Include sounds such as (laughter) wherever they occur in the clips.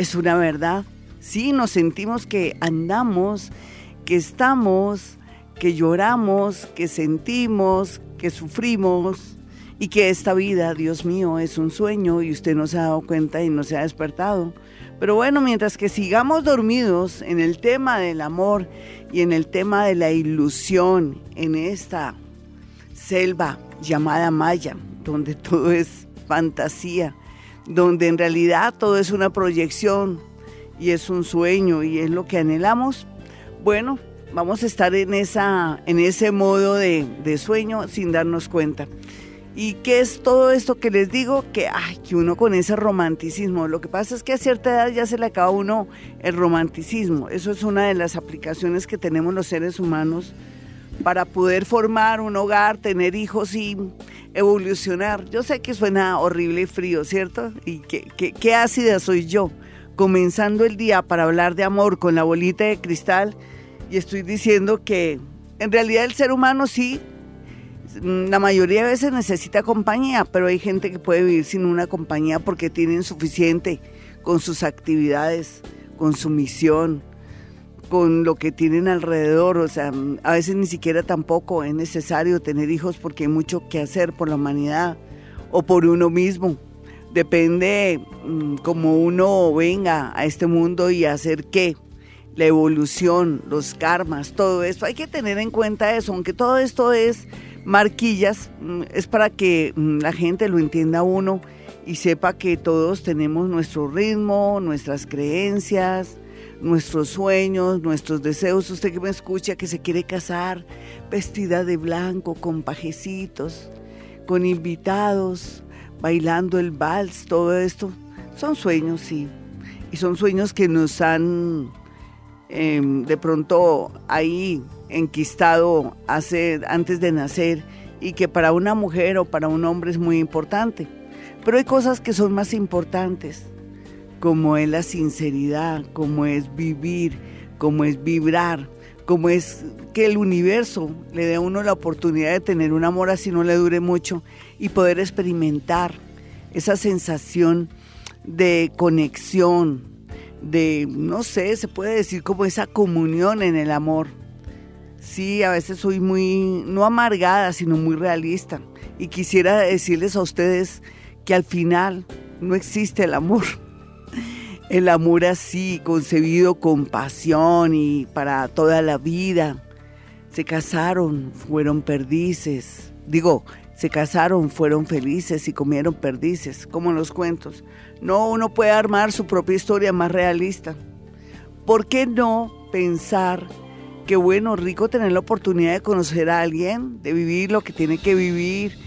es una verdad. Sí, nos sentimos que andamos, que estamos, que lloramos, que sentimos, que sufrimos y que esta vida, Dios mío, es un sueño y usted no se ha dado cuenta y no se ha despertado. Pero bueno, mientras que sigamos dormidos en el tema del amor y en el tema de la ilusión, en esta selva llamada Maya, donde todo es fantasía, donde en realidad todo es una proyección y es un sueño y es lo que anhelamos, bueno, vamos a estar en, esa, en ese modo de, de sueño sin darnos cuenta. ¿Y qué es todo esto que les digo? Que, ay, que uno con ese romanticismo. Lo que pasa es que a cierta edad ya se le acaba a uno el romanticismo. Eso es una de las aplicaciones que tenemos los seres humanos para poder formar un hogar, tener hijos y evolucionar. Yo sé que suena horrible y frío, ¿cierto? Y qué, qué, ácida soy yo, comenzando el día para hablar de amor con la bolita de cristal y estoy diciendo que en realidad el ser humano sí, la mayoría de veces necesita compañía, pero hay gente que puede vivir sin una compañía porque tienen suficiente con sus actividades, con su misión, con lo que tienen alrededor, o sea, a veces ni siquiera tampoco es necesario tener hijos porque hay mucho que hacer por la humanidad o por uno mismo. Depende mm, como uno venga a este mundo y hacer qué, la evolución, los karmas, todo esto. Hay que tener en cuenta eso, aunque todo esto es marquillas, mm, es para que mm, la gente lo entienda uno y sepa que todos tenemos nuestro ritmo, nuestras creencias, nuestros sueños, nuestros deseos. Usted que me escucha que se quiere casar vestida de blanco, con pajecitos, con invitados, bailando el vals, todo esto. Son sueños, sí. Y son sueños que nos han em, de pronto ahí enquistado hace, antes de nacer y que para una mujer o para un hombre es muy importante. Pero hay cosas que son más importantes como es la sinceridad, como es vivir, como es vibrar, como es que el universo le dé a uno la oportunidad de tener un amor así no le dure mucho y poder experimentar esa sensación de conexión, de, no sé, se puede decir como esa comunión en el amor. Sí, a veces soy muy, no amargada, sino muy realista. Y quisiera decirles a ustedes que al final no existe el amor el amor así, concebido con pasión y para toda la vida. Se casaron, fueron perdices. Digo, se casaron, fueron felices y comieron perdices, como en los cuentos. No, uno puede armar su propia historia más realista. ¿Por qué no pensar que bueno, rico tener la oportunidad de conocer a alguien, de vivir lo que tiene que vivir,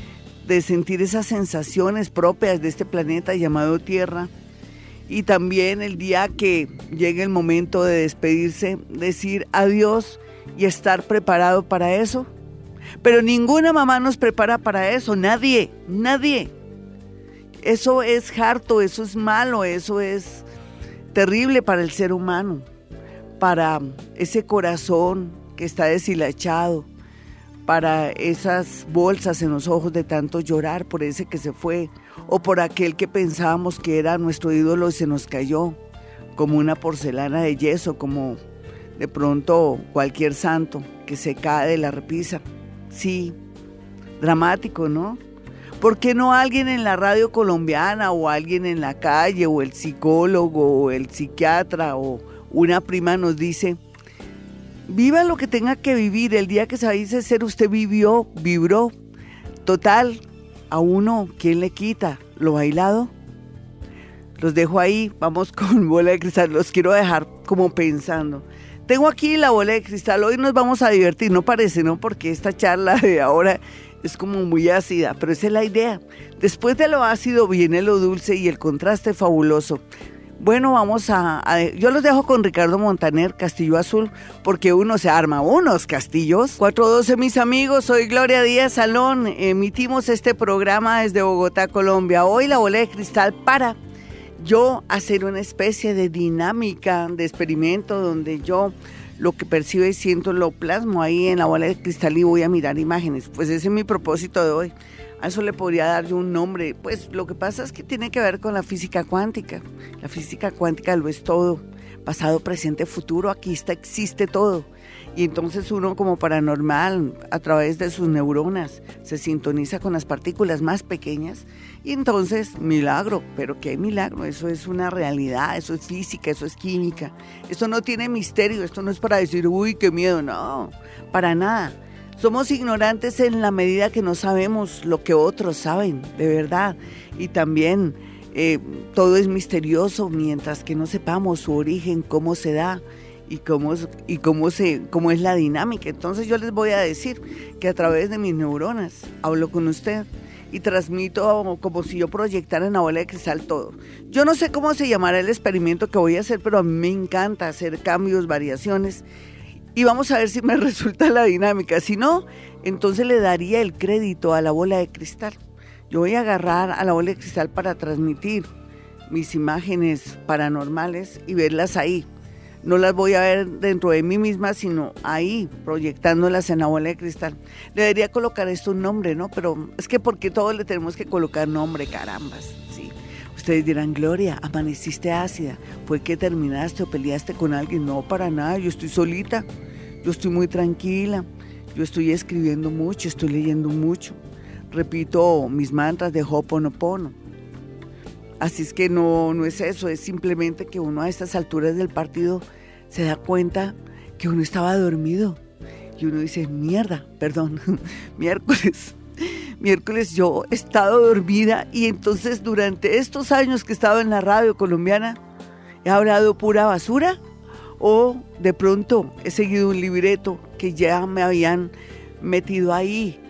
de sentir esas sensaciones propias de este planeta llamado Tierra? Y también el día que llegue el momento de despedirse, decir adiós y estar preparado para eso. Pero ninguna mamá nos prepara para eso, nadie, nadie. Eso es harto, eso es malo, eso es terrible para el ser humano, para ese corazón que está deshilachado, para esas bolsas en los ojos de tanto llorar por ese que se fue, o por aquel que pensábamos que era nuestro ídolo y se nos cayó, como una porcelana de yeso, como de pronto cualquier santo que se cae de la repisa. Sí, dramático, ¿no? ¿Por qué no alguien en la radio colombiana o alguien en la calle o el psicólogo o el psiquiatra o una prima nos dice, viva lo que tenga que vivir, el día que se dice ser usted vivió, vibró, total, a uno, ¿quién le quita? ¿Lo bailado? Los dejo ahí, vamos (laughs) con bola de cristal, los quiero dejar como pensando. Tengo aquí la bola de cristal, hoy nos vamos a divertir, no parece, ¿no? Porque esta charla de ahora es como muy ácida, pero esa es la idea. Después de lo ácido viene lo dulce y el contraste fabuloso. Bueno, vamos a, Yo los dejo con Ricardo Montaner, Castillo Azul, porque uno se arma unos castillos. 412, mis amigos, soy Gloria Díaz Salón. Emitimos este programa desde Bogotá, Colombia. Hoy la bola de cristal para yo hacer una especie de dinámica, de experimento, donde yo lo que percibo y siento lo plasmo ahí en la bola de cristal y voy a mirar imágenes. Pues ese es mi propósito de hoy. A eso le podría dar yo un nombre. Pues lo que pasa es que tiene que ver con la física cuántica. La física cuántica lo es todo. Pasado, presente, futuro, aquí está, existe todo. Y entonces uno como paranormal, a través de sus neuronas, se sintoniza con las partículas más pequeñas. Y entonces, milagro, pero ¿qué milagro? Eso es una realidad, eso es física, eso es química. Esto no tiene misterio, esto no es para decir, uy, qué miedo, no, para nada. Somos ignorantes en la medida que no sabemos lo que otros saben, de verdad. Y también eh, todo es misterioso mientras que no sepamos su origen, cómo se da y cómo, y cómo, se, cómo es la dinámica. Entonces yo les voy a decir que a través de mis neuronas hablo con usted y transmito como si yo proyectara en la bola de cristal todo. Yo no sé cómo se llamará el experimento que voy a hacer, pero a mí me encanta hacer cambios, variaciones y vamos a ver si me (laughs) resulta la dinámica. Si no, entonces le daría el crédito a la bola de cristal. Yo voy a agarrar a la bola de cristal para transmitir mis imágenes paranormales y verlas ahí. No las voy a ver dentro de mí misma, sino ahí, proyectándolas en la bola de cristal. Debería colocar esto un nombre, ¿no? Pero es que porque todos le tenemos que colocar nombre, carambas. Sí. Ustedes dirán, Gloria, amaneciste ácida. ¿Fue que terminaste o peleaste con alguien? No, para nada, yo estoy solita. Yo estoy muy tranquila. Yo estoy escribiendo mucho, estoy leyendo mucho. Repito mis mantras de Hoponopono. Así es que no, no es eso, es simplemente que uno a estas alturas del partido se da cuenta que uno estaba dormido. Y uno dice, mierda, perdón, (laughs) miércoles miércoles yo he estado dormida y entonces durante estos años que he estado en la radio colombiana he hablado pura basura o de pronto he seguido un libreto que ya me habían metido ahí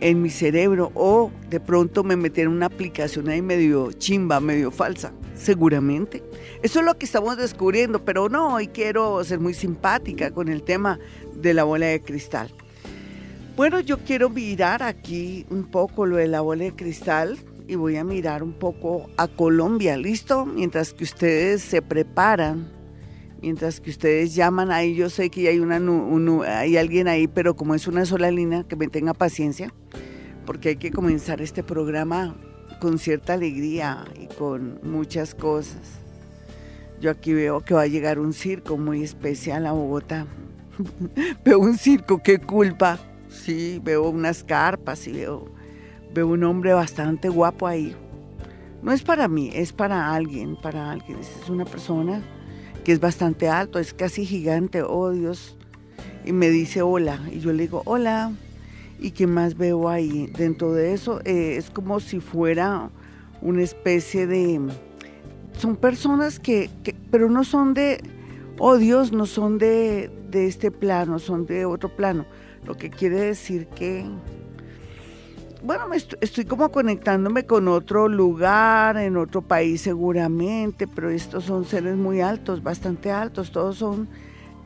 en mi cerebro o de pronto me metieron una aplicación ahí medio chimba, medio falsa. Seguramente. Eso es lo que estamos descubriendo, pero no, hoy quiero ser muy simpática con el tema de la bola de cristal. Bueno, yo quiero mirar aquí un poco lo de la bola de cristal y voy a mirar un poco a Colombia, ¿listo? Mientras que ustedes se preparan, mientras que ustedes llaman ahí, yo sé que hay, una, hay alguien ahí, pero como es una sola línea, que me tenga paciencia, porque hay que comenzar este programa con cierta alegría y con muchas cosas. Yo aquí veo que va a llegar un circo muy especial a Bogotá. (laughs) veo un circo, qué culpa sí, veo unas carpas y veo, veo un hombre bastante guapo ahí. No es para mí, es para alguien, para alguien. Es una persona que es bastante alto, es casi gigante, oh Dios. Y me dice hola, y yo le digo hola. ¿Y qué más veo ahí? Dentro de eso eh, es como si fuera una especie de... Son personas que, que, pero no son de, oh Dios, no son de, de este plano, son de otro plano lo que quiere decir que, bueno, estoy, como conectándome con otro lugar, en otro país seguramente, pero estos son seres muy altos, bastante altos, todos son,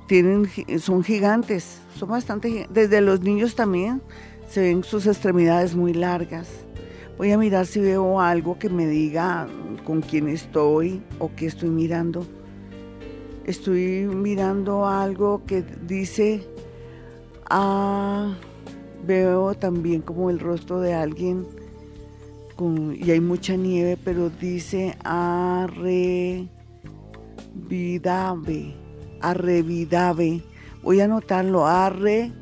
tienen, son gigantes, son bastante, desde los niños también se ven sus extremidades muy largas. Voy a mirar si veo algo que me diga con quién estoy o qué estoy mirando. Estoy mirando algo que dice Ah, veo también como el rostro de alguien y hay mucha nieve, pero dice arrevidave, arrevidave. Voy a anotarlo, arrevidave,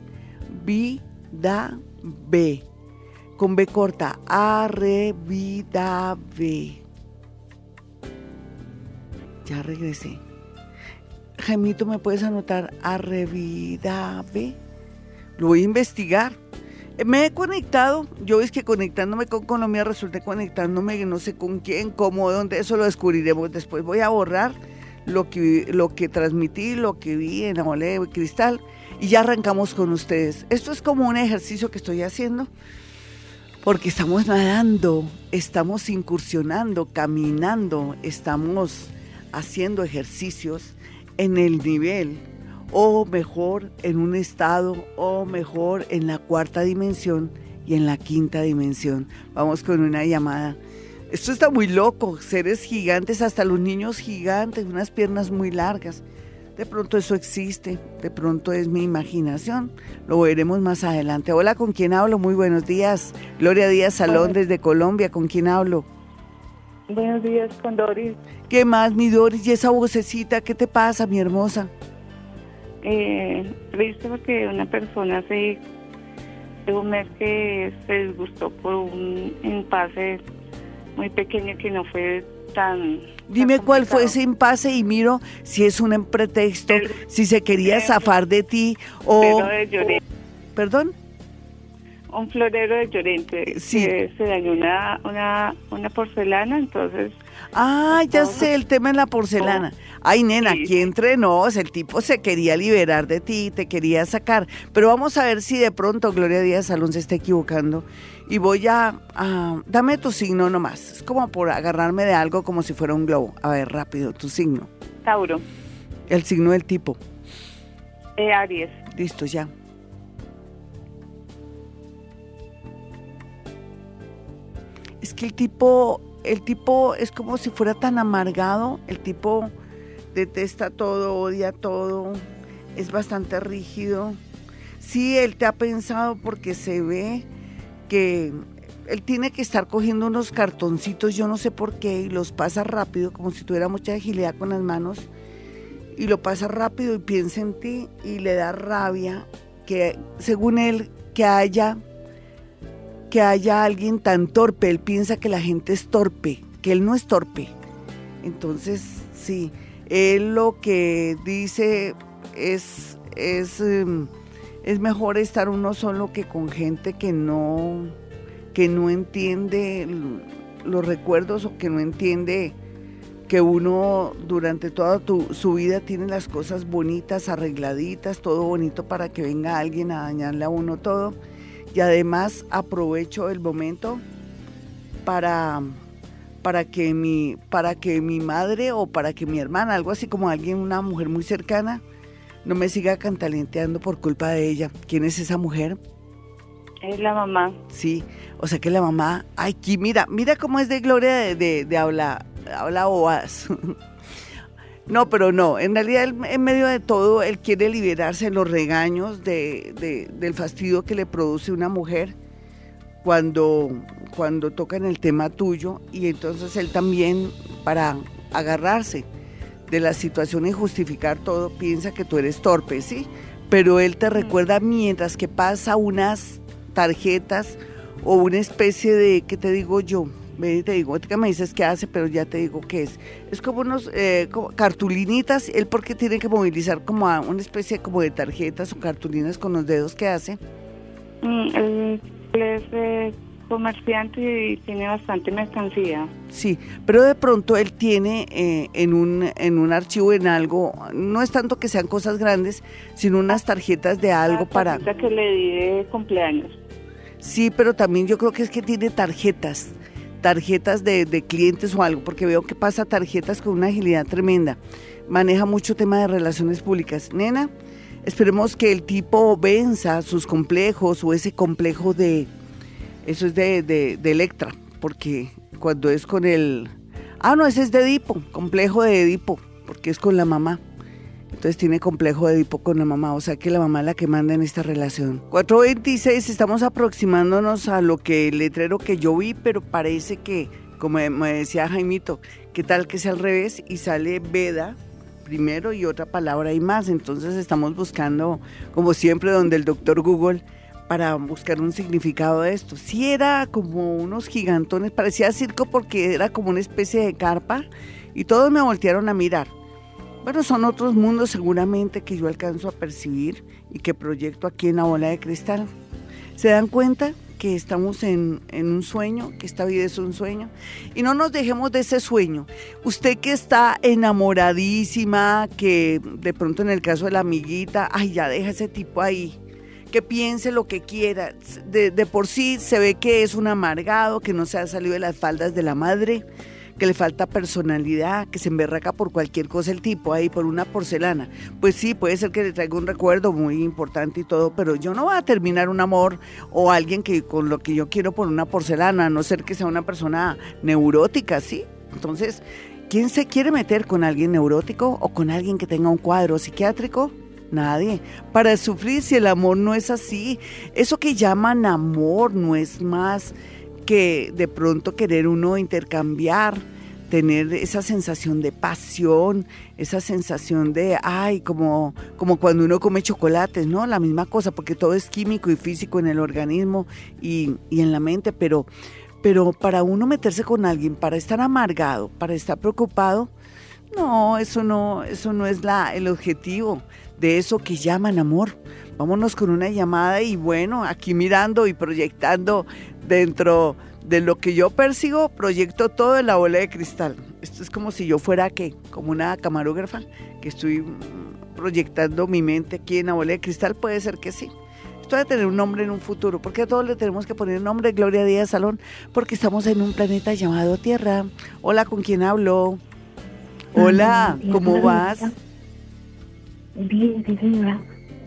con B corta, arrevidave. Ya regresé. Gemito, ¿me puedes anotar arrevidave? Lo voy a investigar. Eh, me he conectado, yo es que conectándome con Colombia resulté conectándome no sé con quién, cómo, dónde, eso lo descubriremos después. Voy a borrar lo que, lo que transmití, lo que vi en de cristal y ya arrancamos con ustedes. Esto es como un ejercicio que estoy haciendo porque estamos nadando, estamos incursionando, caminando, estamos haciendo ejercicios en el nivel o mejor en un estado o mejor en la cuarta dimensión y en la quinta dimensión. Vamos con una llamada. Esto está muy loco, seres gigantes, hasta los niños gigantes, unas piernas muy largas. De pronto eso existe, de pronto es mi imaginación, lo veremos más adelante. Hola, ¿con quién hablo? Muy buenos días. Gloria Díaz Salón desde Colombia, ¿con quién hablo? Buenos días, con Doris. ¿Qué más, mi Doris? ¿Y esa vocecita? ¿Qué te pasa, mi hermosa? Eh, triste porque una persona hace un mes que se disgustó por un impasse muy pequeño que no fue tan... Dime cuál fue ese impasse y miro si es un pretexto, si se quería zafar de ti o... ¿Perdón? Un florero de Llorente. Sí. se dañó una, una, una porcelana, entonces Ah, ya sé, el tema en la porcelana. Ay, nena, aquí entrenó, el tipo se quería liberar de ti, te quería sacar. Pero vamos a ver si de pronto Gloria Díaz Salón se está equivocando. Y voy a, Dame tu signo nomás. Es como por agarrarme de algo como si fuera un globo. A ver, rápido, tu signo. Tauro. El signo del tipo. Eh, Aries. Listo, ya. Es que el tipo el tipo es como si fuera tan amargado, el tipo detesta todo, odia todo, es bastante rígido. Sí, él te ha pensado porque se ve que él tiene que estar cogiendo unos cartoncitos, yo no sé por qué, y los pasa rápido, como si tuviera mucha agilidad con las manos, y lo pasa rápido y piensa en ti y le da rabia que según él que haya que haya alguien tan torpe. Él piensa que la gente es torpe, que él no es torpe. Entonces, sí, él lo que dice es, es, em, es mejor estar uno solo que con gente que no, que no entiende los recuerdos o que no entiende que uno durante toda su vida tiene las cosas bonitas, arregladitas, todo bonito para que venga alguien a dañarle a uno todo y además aprovecho el momento para, para, que mi, para que mi madre o para que mi hermana, algo así como alguien, una mujer muy cercana, no me siga cantalenteando por culpa de ella. ¿Quién es esa mujer? Es la mamá. Sí, o sea que la mamá, ay, aquí, mira, mira cómo es de gloria de, de, de habla, habla boas. (laughs) No, pero no, en realidad en medio de todo él quiere liberarse de los regaños de, del fastidio que le produce una mujer cuando, cuando tocan el tema tuyo y entonces él también para agarrarse de la situación y justificar todo piensa que tú eres torpe, ¿sí? Pero él te recuerda mientras que pasa unas tarjetas o una especie de, ¿qué te digo yo? Te digo, que me dices qué hace, pero ya te digo qué es. Es como unos eh, cartulinitas, él porque tiene que movilizar como a una especie como de tarjetas o cartulinas con los dedos, ¿qué hace? Mm, él es eh, comerciante y tiene bastante mercancía. Sí, pero de pronto él tiene eh, en, un, en un archivo, en algo, no es tanto que sean cosas grandes, sino unas tarjetas de algo para... que le di de cumpleaños. Sí, pero también yo creo que es que tiene tarjetas tarjetas de, clientes o algo, porque veo que pasa tarjetas con una agilidad tremenda. Maneja mucho tema de relaciones públicas. Nena, esperemos que el tipo venza sus complejos o ese complejo de, eso es de, de, de Electra, porque cuando es con el, ah, no, ese es de Edipo, complejo de Edipo, porque es con la mamá. Entonces tiene complejo de Edipo con la mamá, o sea que la mamá es la que manda en esta relación. 426, estamos aproximándonos a lo que el letrero que yo vi, pero parece que, como me decía Jaimito, ¿qué tal que sea al revés y sale Veda primero y otra palabra y más? Entonces estamos buscando, como siempre, donde el doctor Google para buscar un significado de esto. Sí era como unos gigantones, parecía circo porque era como una especie de carpa y todos me voltearon a mirar. Bueno, son otros mundos seguramente que yo alcanzo a percibir y que proyecto aquí en la bola de cristal. ¿Se dan cuenta que estamos en, un sueño, que esta vida es un sueño? Y no nos dejemos de ese sueño. Usted que está enamoradísima, que de pronto en el caso de la amiguita, ay, ya deja ese tipo ahí que piense lo que quiera. De, de, por sí se ve que es un amargado, que no se ha salido de las faldas de la madre, que le falta personalidad, que se emberraca por cualquier cosa el tipo ahí, por una porcelana. Pues sí, puede ser que le traiga un recuerdo muy importante y todo, pero yo no voy a terminar un amor o alguien que con lo que yo quiero por una porcelana, a no ser que sea una persona neurótica, ¿sí? Entonces, ¿quién se quiere meter con alguien neurótico o con alguien que tenga un cuadro psiquiátrico? Nadie. Para sufrir si el amor no es así. Eso que llaman amor no es más que de pronto querer uno intercambiar, tener esa sensación de pasión, esa sensación de, ay, como, como cuando uno come chocolates, ¿no? La misma cosa, porque todo es químico y físico en el organismo y, y en la mente, pero, pero para uno meterse con alguien, para estar amargado, para estar preocupado, no, eso no, eso no es la, el objetivo de eso que llaman amor. Vámonos con una llamada y bueno, aquí mirando y proyectando dentro de lo que yo persigo, proyecto todo en la bola de cristal. Esto es como si yo fuera que, como una camarógrafa, que estoy proyectando mi mente aquí en la bola de cristal, puede ser que sí. Esto debe tener un nombre en un futuro. porque a todos le tenemos que poner nombre? Gloria Díaz Salón, porque estamos en un planeta llamado Tierra. Hola, ¿con quién hablo? Hola, ¿cómo vas? Bien, sí, señora.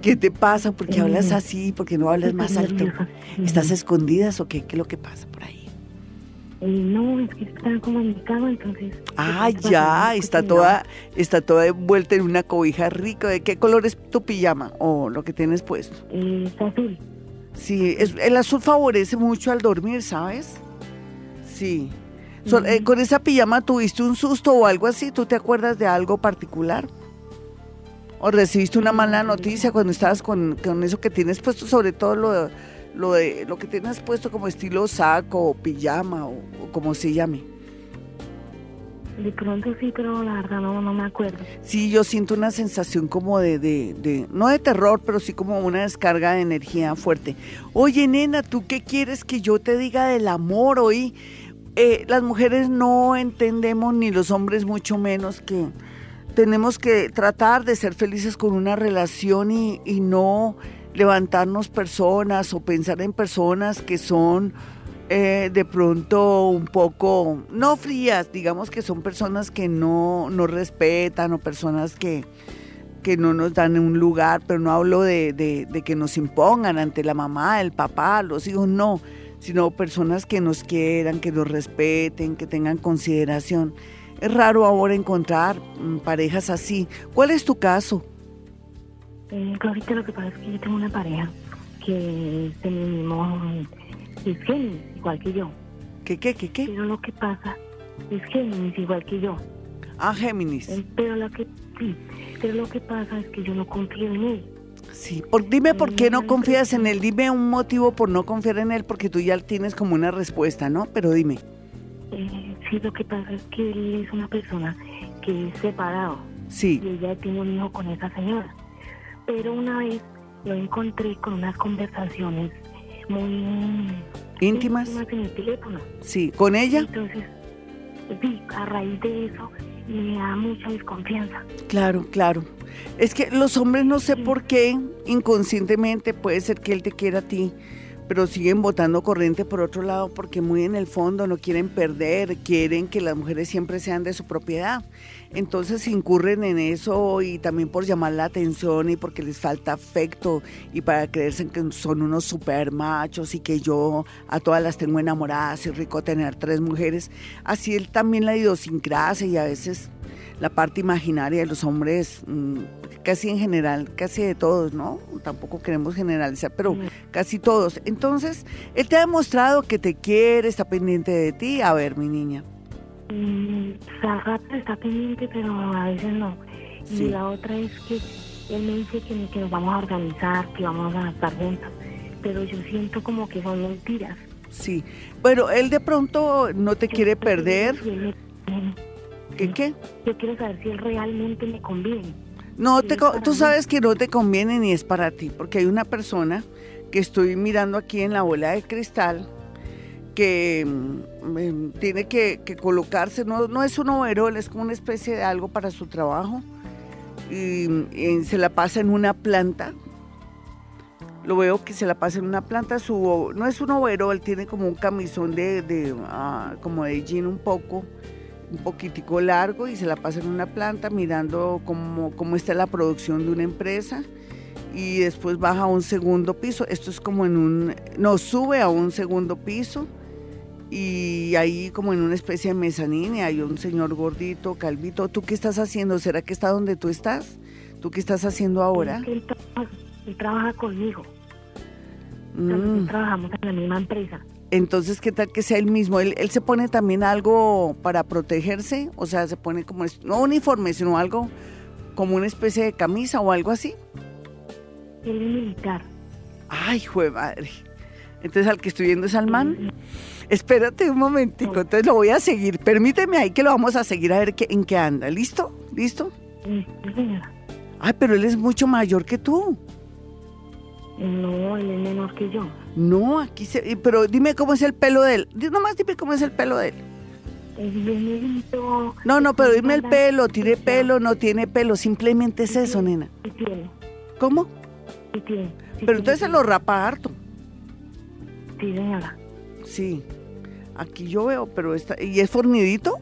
¿Qué te pasa? ¿Por qué hablas así? ¿Por qué no hablas más alto? ¿Estás escondidas o qué? ¿Qué es lo que pasa por ahí? Eh, no, es que está como en mi cama, entonces... Ah, ya, está toda, está toda envuelta en una cobija rica. ¿De qué color es tu pijama o lo que tienes puesto? Eh, es azul. Sí, es, el azul favorece mucho al dormir, ¿sabes? Sí. Eh, ¿Con esa pijama tuviste un susto o algo así? ¿Tú te acuerdas de algo particular? O recibiste una mala noticia cuando estabas con, eso que tienes puesto, sobre todo lo, lo, de, lo que tienes puesto como estilo saco o pijama o, como se llame. De pronto sí, pero la verdad no, no me acuerdo. Sí, yo siento una sensación como de, de, de, no de terror, pero sí como una descarga de energía fuerte. Oye, nena, ¿tú qué quieres que yo te diga del amor hoy? Eh, las mujeres no entendemos, ni los hombres mucho menos, que tenemos que tratar de ser felices con una relación y, no levantarnos personas o pensar en personas que son eh, de pronto un poco, no frías, digamos que son personas que no nos respetan o personas que, que no nos dan un lugar, pero no hablo de, de, que nos impongan ante la mamá, el papá, los hijos, no, sino personas que nos quieran, que nos respeten, que tengan consideración. Es raro ahora encontrar mm, parejas así. ¿Cuál es tu caso? Eh, ahorita lo que pasa es que yo tengo una pareja que es mi mismo, es Géminis, igual que yo. ¿Qué, qué, qué, qué? Pero lo que pasa es Géminis, igual que yo. Ah, Géminis. Eh, pero lo que, sí, pero lo que pasa es que yo no confío en él. Sí, por, dime por qué no confías en él, dime un motivo por no confiar en él, porque tú ya tienes como una respuesta, ¿no? Pero dime. Eh, sí, lo que pasa es que él es una persona que es separado. Sí. Y ella tiene un hijo con esa señora. Pero una vez lo encontré con unas conversaciones muy íntimas, en el teléfono. Sí, ¿con ella? Entonces, sí, a raíz de eso me da mucha desconfianza. Claro, claro. Es que los hombres no sé por qué, inconscientemente puede ser que él te quiera a ti pero siguen votando corriente por otro lado porque muy en el fondo no quieren perder, quieren que las mujeres siempre sean de su propiedad. Entonces incurren en eso y también por llamar la atención y porque les falta afecto y para creerse que son unos super machos y que yo a todas las tengo enamoradas y rico tener tres mujeres. Así él también la idiosincrasia y a veces la parte imaginaria de los hombres, mm, casi en general, casi de todos, ¿no? Tampoco queremos generalizar, pero casi todos. Entonces, él te ha demostrado que te quiere, está pendiente de ti. A ver, mi niña. Mm, está pendiente, pero a veces no. Y la otra es que él me dice que, que nos vamos a organizar, que vamos a estar juntos, pero yo siento como que son mentiras. Sí, bueno, él de pronto no te quiere perder. ¿Qué qué? Yo quiero saber si él realmente me conviene. No, te, tú sabes que no te conviene ni es para ti, porque hay una persona que estoy mirando aquí en la bola de cristal que mm, em, tiene que, colocarse, no, no es un overol, es como una especie de algo para su trabajo y, se la pasa en una planta. Lo veo que se la pasa en una planta, su, no es un overol, tiene como un camisón de, de ah, como de jean un poco un poquitico largo y se la pasa en una planta mirando cómo, cómo está la producción de una empresa y después baja a un segundo piso. Esto es como en un, no, sube a un segundo piso y ahí como en una especie de mezanine hay un señor gordito, calvito. ¿Tú qué estás haciendo? ¿Será que está donde tú estás? ¿Tú qué estás haciendo ahora? Él, trabaja, conmigo. Mm. Trabajamos en la misma empresa. Entonces, ¿qué tal que sea él mismo? ¿Él, ¿Él, se pone también algo para protegerse? O sea, se pone como, no uniforme, sino algo como una especie de camisa o algo así. Él es militar. Ay, jue madre. Entonces, al que estoy viendo es al man. Espérate un momentico, entonces lo voy a seguir. Permíteme ahí que lo vamos a seguir a ver qué, en qué anda. ¿Listo? ¿Listo? Sí, señora. Ay, pero él es mucho mayor que tú. No, él es menor que yo. No, aquí se... Pero dime cómo es el pelo de él. Nomás dime cómo es el pelo de él. Es No, no, pero dime el pelo. ¿Tiene pelo? ¿No tiene pelo? Simplemente es eso, nena. Sí tiene. ¿Cómo? Sí tiene. pero entonces se lo rapa harto. Sí, señora. Sí. Aquí yo veo, pero está... ¿Y es fornidito?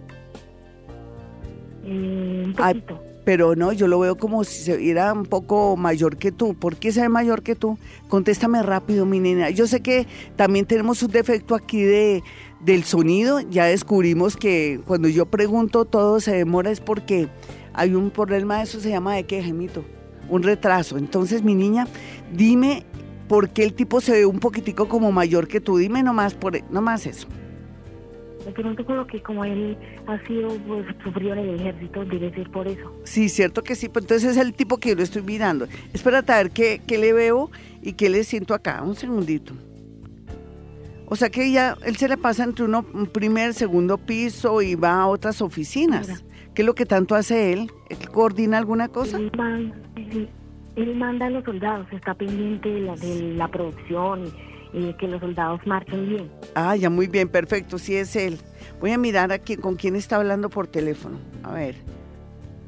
Eh, un poquito. Pero no, yo lo veo como si se viera un poco mayor que tú. ¿Por qué se ve mayor que tú? Contéstame rápido, mi nena. Yo sé que también tenemos un defecto aquí de, del sonido. Ya descubrimos que cuando yo pregunto todo se demora es porque hay un problema, eso se llama de qué, Gemito, un retraso. Entonces, mi niña, dime por qué el tipo se ve un poquitico como mayor que tú. Dime nomás, por, nomás eso. Por lo que como él ha sido, pues, sufrió en el ejército, debe ser por eso. Sí, cierto que sí, pues entonces es el tipo que yo lo estoy mirando. Espérate a ver qué, qué le veo y qué le siento acá. Un segundito. O sea que ya él se le pasa entre uno, un primer, segundo piso y va a otras oficinas. ¿Qué es lo que tanto hace él? ¿Él coordina alguna cosa? Él, manda a los soldados, está pendiente de la, de la producción y que los soldados marchen bien. Ah, ya muy bien, perfecto, sí es él. Voy a mirar aquí con quién está hablando por teléfono. A ver.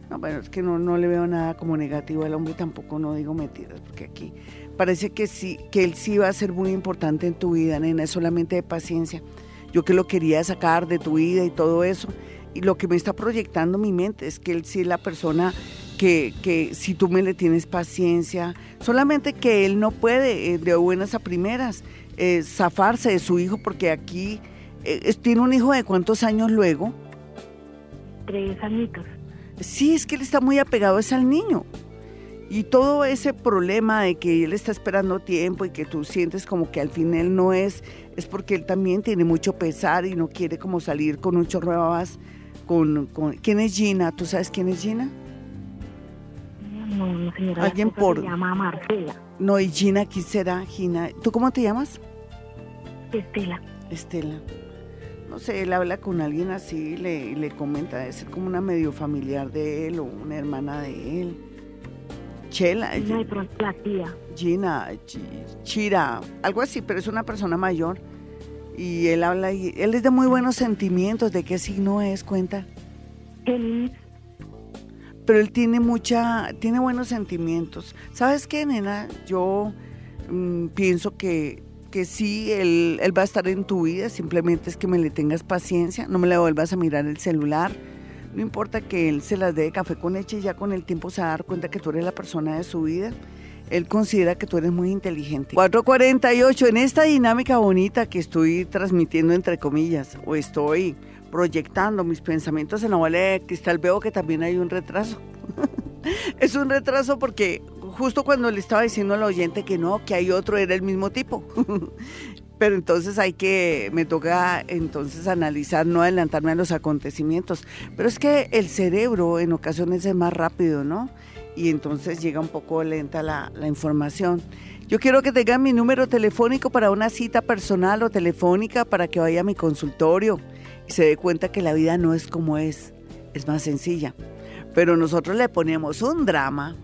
No, bueno, es que no, no le veo nada como negativo al hombre, tampoco no digo mentiras, porque aquí parece que sí, que él sí va a ser muy importante en tu vida, nena, es solamente de paciencia. Yo que lo quería sacar de tu vida y todo eso, y lo que me está proyectando mi mente es que él sí es la persona que, que si tú me le tienes paciencia, solamente que él no puede eh, de buenas a primeras eh, zafarse de su hijo, porque aquí eh, tiene un hijo de cuántos años luego. Tres añitos. Sí, es que él está muy apegado es al niño. Y todo ese problema de que él está esperando tiempo y que tú sientes como que al fin él no es, es porque él también tiene mucho pesar y no quiere como salir con un chorro de babas con, con... ¿Quién es Gina? ¿Tú sabes quién es Gina? No, no señora. Alguien por... Se llama Marcela. No, y Gina, ¿quién será? Gina. ¿Tú cómo te llamas? Estela. Estela. No sé, él habla con alguien así y le, le comenta, es como una medio familiar de él o una hermana de él. Chela. No, de pronto la tía. Gina, Chira, algo así, pero es una persona mayor. Y él habla, y él es de muy buenos sentimientos. ¿De qué signo es? Cuenta. Géminis. Pero él tiene mucha, tiene buenos sentimientos. ¿Sabes qué, nena? Yo mm, pienso que, que sí, él, él va a estar en tu vida. Simplemente es que me le tengas paciencia. No me le vuelvas a mirar el celular no importa que él se las dé de café con leche, ya con el tiempo se va a cuenta que tú eres la persona de su vida. Él considera que tú eres muy inteligente. 448, en esta dinámica bonita que estoy transmitiendo entre comillas, o estoy proyectando mis pensamientos en la bola de cristal, veo que también hay un retraso. (laughs) es un retraso porque justo cuando le estaba diciendo al oyente que no, que hay otro, era el mismo tipo. (laughs) pero entonces hay que, me toca entonces analizar, no adelantarme a los acontecimientos. Pero es que el cerebro en ocasiones es más rápido, ¿no? Y entonces llega un poco lenta la, la información. Yo quiero que tengan mi número telefónico para una cita personal o telefónica para que vaya a mi consultorio y se dé cuenta que la vida no es como es, es más sencilla. Pero nosotros le ponemos un drama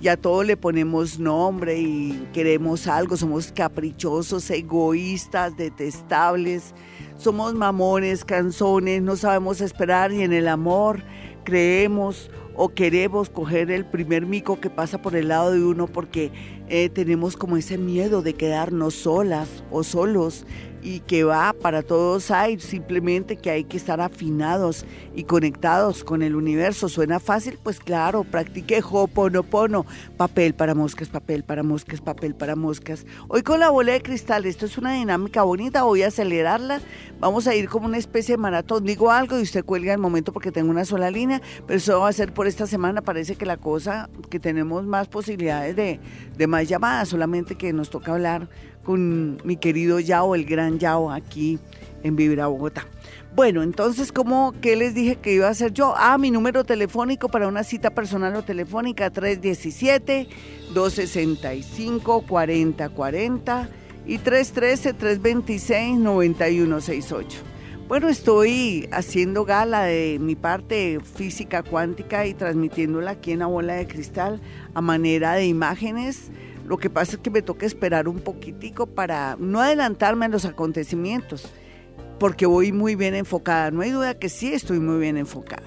ya todo le ponemos nombre y queremos algo, somos caprichosos, egoístas, detestables, somos mamones, canzones, no sabemos esperar y en el amor creemos o queremos coger el primer mico que pasa por el lado de uno porque eh, tenemos como ese miedo de quedarnos solas o solos y que va para todos hay, simplemente que hay que estar afinados y conectados con el universo. ¿Suena fácil? Pues claro, practique Hoponopono, papel para moscas, papel para moscas, papel para moscas. Hoy con la bola de cristal, esto es una dinámica bonita, voy a acelerarla, vamos a ir como una especie de maratón. Digo algo y usted cuelga el momento porque tengo una sola línea, pero eso va a ser por esta semana, parece que la cosa, que tenemos más posibilidades de, de más llamadas, solamente que nos toca hablar con mi querido Yao, el gran Yao, aquí en Vibra Bogotá. Bueno, entonces, ¿cómo, ¿qué les dije que iba a hacer yo? Ah, mi número telefónico para una cita personal o telefónica, 317-265-4040 y 313-326-9168. Bueno, estoy haciendo gala de mi parte física cuántica y transmitiéndola aquí en la bola de cristal a manera de imágenes lo que pasa es que me toca esperar un poquitico para no adelantarme a los acontecimientos, porque voy muy bien enfocada. No hay duda que sí estoy muy bien enfocada.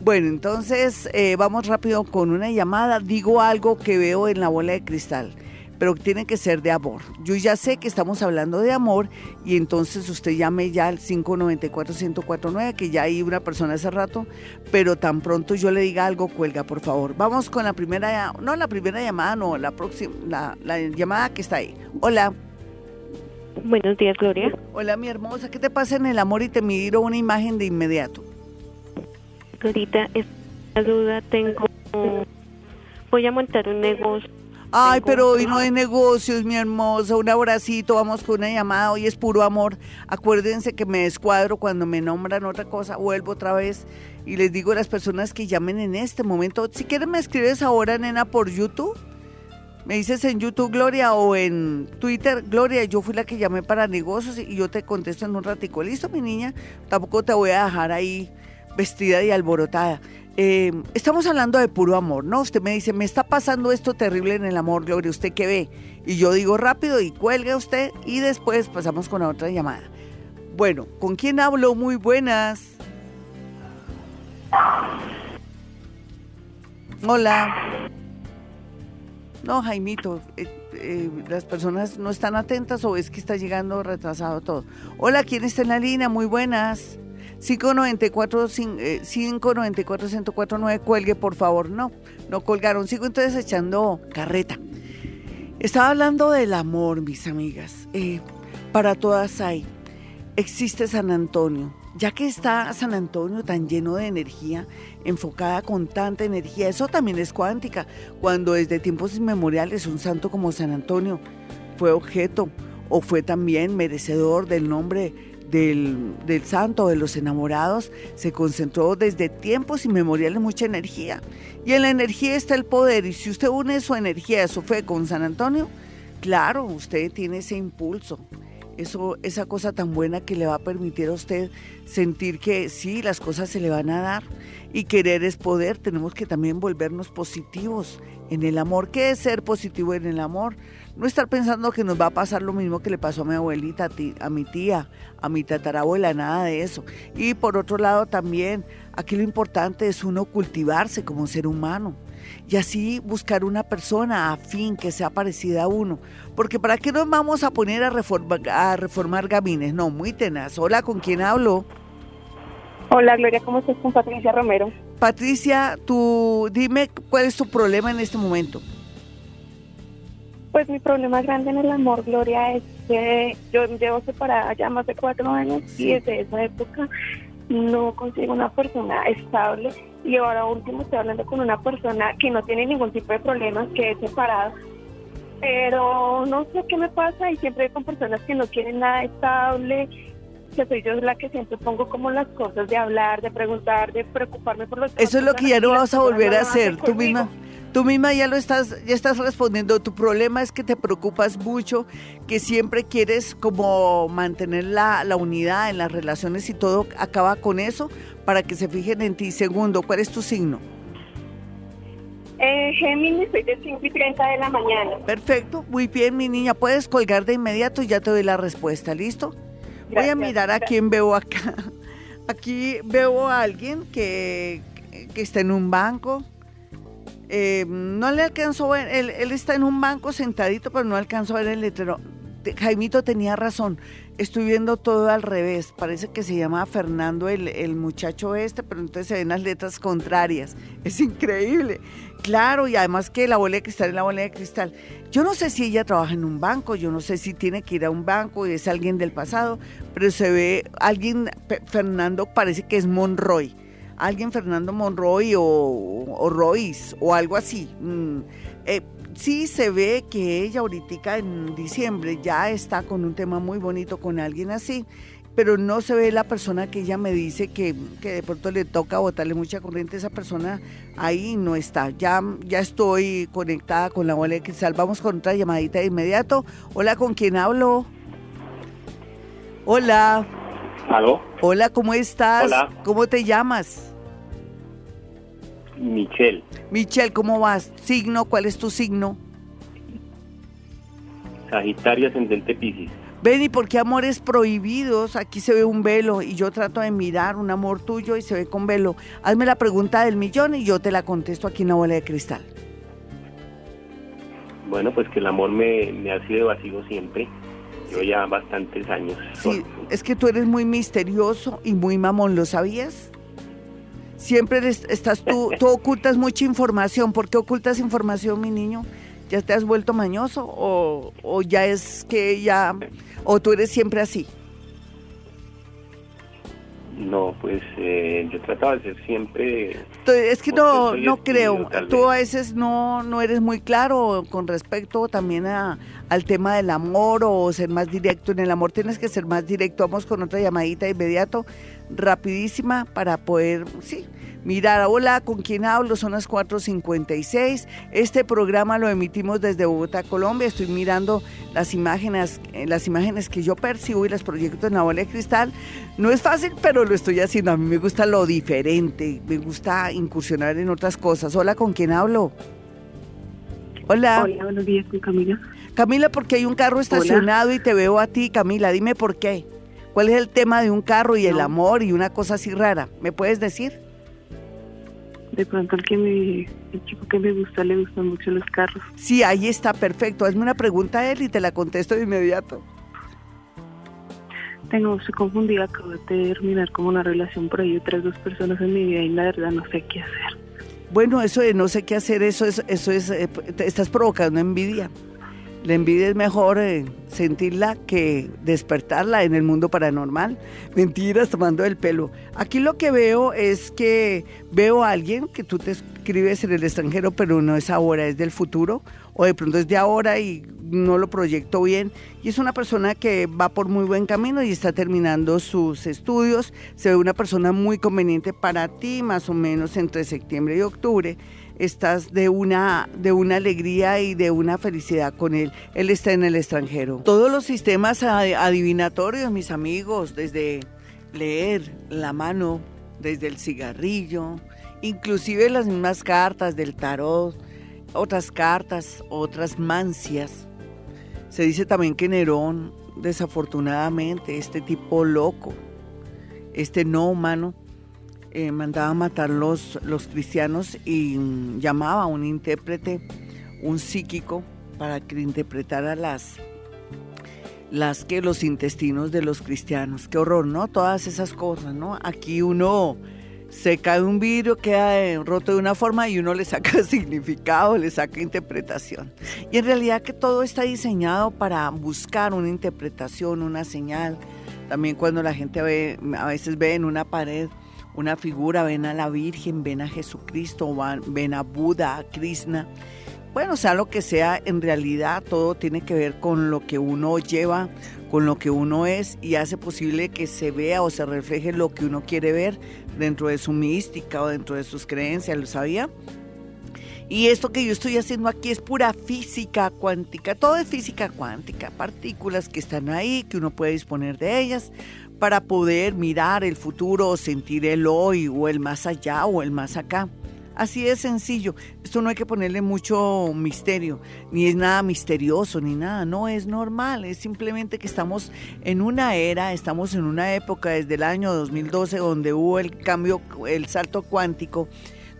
Bueno, entonces eh, vamos rápido con una llamada. Digo algo que veo en la bola de cristal pero tiene que ser de amor. Yo ya sé que estamos hablando de amor y entonces usted llame ya al 594-1049, que ya hay una persona hace rato, pero tan pronto yo le diga algo, cuelga, por favor. Vamos con la primera, no la primera llamada, no, la próxima, la, la llamada que está ahí. Hola. Buenos días, Gloria. Hola, mi hermosa. ¿Qué te pasa en el amor y te miro una imagen de inmediato? Ahorita, esta duda tengo. Voy a montar un negocio Ay, pero hoy no hay negocios, mi hermosa. Un abracito, vamos con una llamada. Hoy es puro amor. Acuérdense que me descuadro cuando me nombran otra cosa. Vuelvo otra vez y les digo a las personas que llamen en este momento. Si quieren, me escribes ahora, nena, por YouTube. Me dices en YouTube, Gloria, o en Twitter, Gloria, yo fui la que llamé para negocios y yo te contesto en un ratico. Listo, mi niña. Tampoco te voy a dejar ahí vestida y alborotada. Eh, estamos hablando de puro amor, ¿no? Usted me dice, me está pasando esto terrible en el amor, Gloria, ¿usted qué ve? Y yo digo rápido y cuelgue usted y después pasamos con otra llamada. Bueno, ¿con quién hablo? Muy buenas. Hola. No, Jaimito, eh, eh, las personas no están atentas o es que está llegando retrasado todo. Hola, ¿quién está en la línea? Muy buenas. 594 594 1049 cuelgue por favor. No no colgaron. Sigo entonces echando carreta. Estaba hablando del amor mis amigas. Eh, para todas hay. Existe San Antonio. Ya que está San Antonio tan lleno de energía enfocada con tanta energía eso también es cuántica. Cuando desde tiempos inmemoriales un santo como San Antonio fue objeto o fue también merecedor del nombre del, santo de los enamorados se concentró desde tiempos inmemoriales mucha energía. Y en la energía está el poder. Y si usted une su energía, su fe con San Antonio, claro, usted tiene ese impulso. Eso, esa cosa tan buena que le va a permitir a usted sentir que sí, las cosas se le van a dar. Y querer es poder. Tenemos que también volvernos positivos en el amor. ¿Qué es ser positivo en el amor? No estar pensando que nos va a pasar lo mismo que le pasó a mi abuelita, a, mi tía, a mi tatarabuela, nada de eso. Y por otro lado también, aquí lo importante es uno cultivarse como ser humano y así buscar una persona afín que sea parecida a uno. Porque ¿para qué nos vamos a poner a, reformar, a reformar gamines? No, muy tenaz. Hola, ¿con quién hablo? Hola, Gloria, ¿cómo estás con Patricia Romero? Patricia, tú dime cuál es tu problema en este momento. Pues mi problema grande en el amor, Gloria, es que yo llevo separada ya más de cuatro años y desde esa época no consigo una persona estable. Y ahora último estoy hablando con una persona que no tiene ningún tipo de problemas, que es separada, pero no sé qué me pasa y siempre con personas que no quieren nada estable, que soy yo la que siempre pongo como las cosas de hablar, de preguntar, de preocuparme por los... Eso es lo que ya no vas a volver a hacer, tú misma. Tú misma ya lo estás, ya estás respondiendo. Tu problema es que te preocupas mucho, que siempre quieres como mantener la, unidad en las relaciones y todo acaba con eso para que se fijen en ti. Segundo, ¿cuál es tu signo? Eh, Géminis, soy de 5 y 30 de la mañana. Perfecto, muy bien, mi niña. Puedes colgar de inmediato y ya te doy la respuesta, ¿listo? Voy a mirar a quién veo acá. Aquí veo a alguien que, que está en un banco, eh, no le alcanzó ver, él, está en un banco sentadito, pero no alcanzó a ver el letrero. Jaimito tenía razón. Estoy viendo todo al revés. Parece que se llama Fernando el, el muchacho este, pero entonces se ven las letras contrarias. (laughs) Es increíble. Claro, y además que la bola de cristal es la bola de cristal. Yo no sé si ella trabaja en un banco, yo no sé si tiene que ir a un banco y es alguien del pasado, pero se ve alguien, Fernando parece que es Monroy, alguien Fernando Monroy o, o Royce o algo así. Mm, eh, sí se ve que ella ahorita en diciembre ya está con un tema muy bonito con alguien así pero no se ve la persona que ella me dice que, de pronto le toca botarle mucha corriente, esa persona ahí no está. Ya, ya estoy conectada con la bola de cristal. Vamos con otra llamadita de inmediato. Hola, ¿con quién hablo? Hola. ¿Aló? Hola, ¿cómo estás? Hola. ¿Cómo te llamas? Michelle. Michelle, ¿cómo vas? ¿Signo? ¿Cuál es tu signo? Sagitario ascendente Piscis. Ven, ¿y por qué amores prohibidos? Aquí se ve un velo y yo trato de mirar un amor tuyo y se ve con velo. Hazme la pregunta del millón y yo te la contesto aquí en la bola de cristal. Bueno, pues que el amor me, ha sido vacío siempre. Yo ya bastantes años. Sí, es que tú eres muy misterioso y muy mamón, ¿lo sabías? Siempre estás tú, (laughs) tú ocultas mucha información. ¿Por qué ocultas información, mi niño? ¿Ya te has vuelto mañoso o, o ya es que ya ¿O tú eres siempre así? No, pues eh, yo trataba de ser siempre... Es que no, no creo. Tú a veces no, no eres muy claro con respecto también a, al tema del amor o ser más directo. En el amor tienes que ser más directo. Vamos con otra llamadita de inmediato, rapidísima, para poder, sí, mirar. Hola, ¿con quién hablo? Son las 4.56. Este programa lo emitimos desde Bogotá, Colombia. Estoy mirando las imágenes, eh, las imágenes que yo percibo y las proyecto en la bola de cristal. No es fácil, pero lo estoy haciendo. A mí me gusta lo diferente, me gusta incursionar en otras cosas. Hola, ¿con quién hablo? Hola. Hola, buenos días, con Camila. Camila, porque hay un carro estacionado y te veo a ti, Camila. Dime por qué. ¿Cuál es el tema de un carro y el amor y una cosa así rara? ¿Me puedes decir? De pronto el que me, el chico que me gusta le gustan mucho los carros. Sí, ahí está, perfecto. Hazme una pregunta a él y te la contesto de inmediato. Tengo, estoy confundida, acabo de terminar como una relación por ahí otras dos personas en mi vida y la verdad no sé qué hacer. Bueno, eso de no sé qué hacer, eso es, eso es, eh, estás provocando envidia. La envidia es mejor eh, sentirla que despertarla en el mundo paranormal. Mentiras tomando el pelo. Aquí lo que veo es que veo a alguien que tú te escribes en el extranjero, pero no es ahora, es del futuro, o de pronto es de ahora y no lo proyecto bien. Y es una persona que va por muy buen camino y está terminando sus estudios. Se ve una persona muy conveniente para ti, más o menos entre septiembre y octubre estás de una, de una alegría y de una felicidad con él. Él está en el extranjero. Todos los sistemas adivinatorios, mis amigos, desde leer la mano, desde el cigarrillo, inclusive las mismas cartas del tarot, otras cartas, otras mancias. Se dice también que Nerón, desafortunadamente, este tipo loco, este no humano, eh, mandaba matar los, los cristianos y mm, llamaba a un intérprete, un psíquico, para que interpretara las, las que los intestinos de los cristianos. Qué horror, ¿no? Todas esas cosas, ¿no? Aquí uno se cae un vidrio, queda eh, roto de una forma y uno le saca (laughs) significado, le saca interpretación. Y en realidad que todo está diseñado para buscar una interpretación, una señal. También cuando la gente ve, a veces ve en una pared una figura, ven a la Virgen, ven a Jesucristo, ven a Buda, a Krishna. Bueno, sea lo que sea, en realidad todo tiene que ver con lo que uno lleva, con lo que uno es y hace posible que se vea o se refleje lo que uno quiere ver dentro de su mística o dentro de sus creencias, ¿lo sabía? Y esto que yo estoy haciendo aquí es pura física cuántica, todo es física cuántica, partículas que están ahí, que uno puede disponer de ellas, para poder mirar el futuro o sentir el hoy o el más allá o el más acá. Así de sencillo. Esto no hay que ponerle mucho misterio, ni es nada misterioso, ni nada. No, es normal. Es simplemente que estamos en una era, estamos en una época desde el año 2012 donde hubo el cambio, el salto cuántico,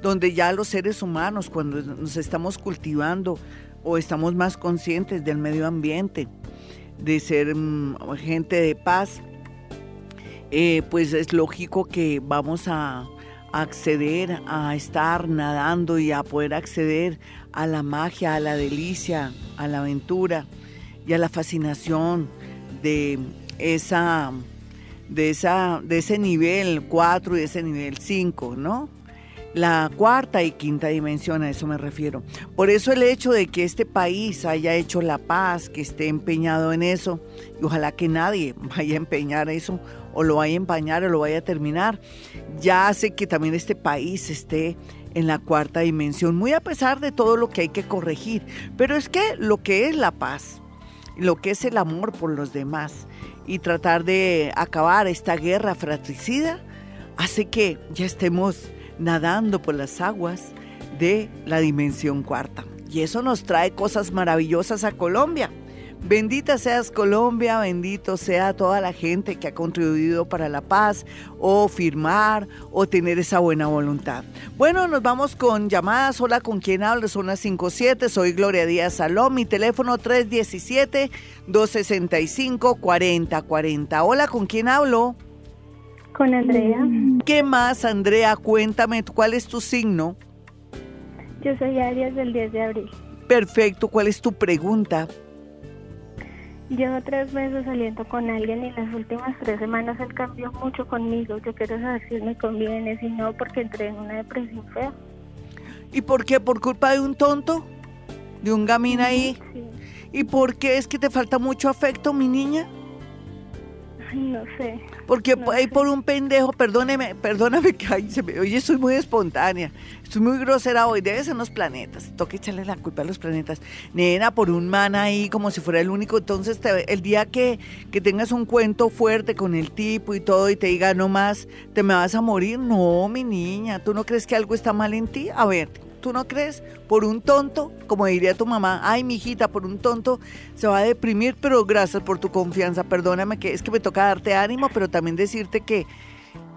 donde ya los seres humanos, cuando nos estamos cultivando o estamos más conscientes del medio ambiente, de ser mm, gente de paz, eh, pues es lógico que vamos a acceder a estar nadando y a poder acceder a la magia, a la delicia, a la aventura y a la fascinación de esa de esa de ese nivel 4 y ese nivel 5, ¿no? La cuarta y quinta dimensión, a eso me refiero. Por eso el hecho de que este país haya hecho la paz, que esté empeñado en eso, y ojalá que nadie (laughs) vaya a empeñar eso, o lo vaya a empañar, o lo vaya a terminar, ya hace que también este país esté en la cuarta dimensión, muy a pesar de todo lo que hay que corregir. Pero es que lo que es la paz, lo que es el amor por los demás y tratar de acabar esta guerra fratricida, hace que ya estemos nadando por las aguas de la dimensión cuarta. Y eso nos trae cosas maravillosas a Colombia. Bendita seas Colombia, bendito sea toda la gente que ha contribuido para la paz o firmar o tener esa buena voluntad. Bueno, nos vamos con llamadas. Hola, ¿con quién hablo? Son las 57. Soy Gloria Díaz Salón. Mi teléfono 317-265-4040. Hola, ¿con quién hablo? Con Andrea. ¿Qué más, Andrea? Cuéntame, ¿cuál es tu signo? Yo soy Arias del 10 de abril. Perfecto, ¿cuál es tu pregunta? Llevo tres meses saliendo con alguien y las últimas tres semanas él cambió mucho conmigo. Yo quiero saber si me conviene, si no, porque entré en una depresión fea. ¿Y por qué? ¿Por culpa de un tonto? ¿De un gamín ahí? Sí. ¿Y por qué es que te falta mucho afecto, mi niña? Ay, no sé. Porque No hay sé. por un pendejo, perdóneme, perdóname que ay, se me, oye, soy muy espontánea, estoy muy grosera hoy, debe ser los planetas, toca echarle la culpa a los planetas. Nena, por un man ahí como si fuera el único, entonces te- el día que, que tengas un cuento fuerte con el tipo y todo y te diga no más, te me vas a morir, no, mi niña, ¿tú no crees que algo está mal en ti? A ver, ¿tú no crees? Por un tonto, como diría tu mamá, ay, mi hijita, por un tonto se va a deprimir, pero gracias por tu confianza, perdóname que es que me toca darte ánimo, pero también decirte que,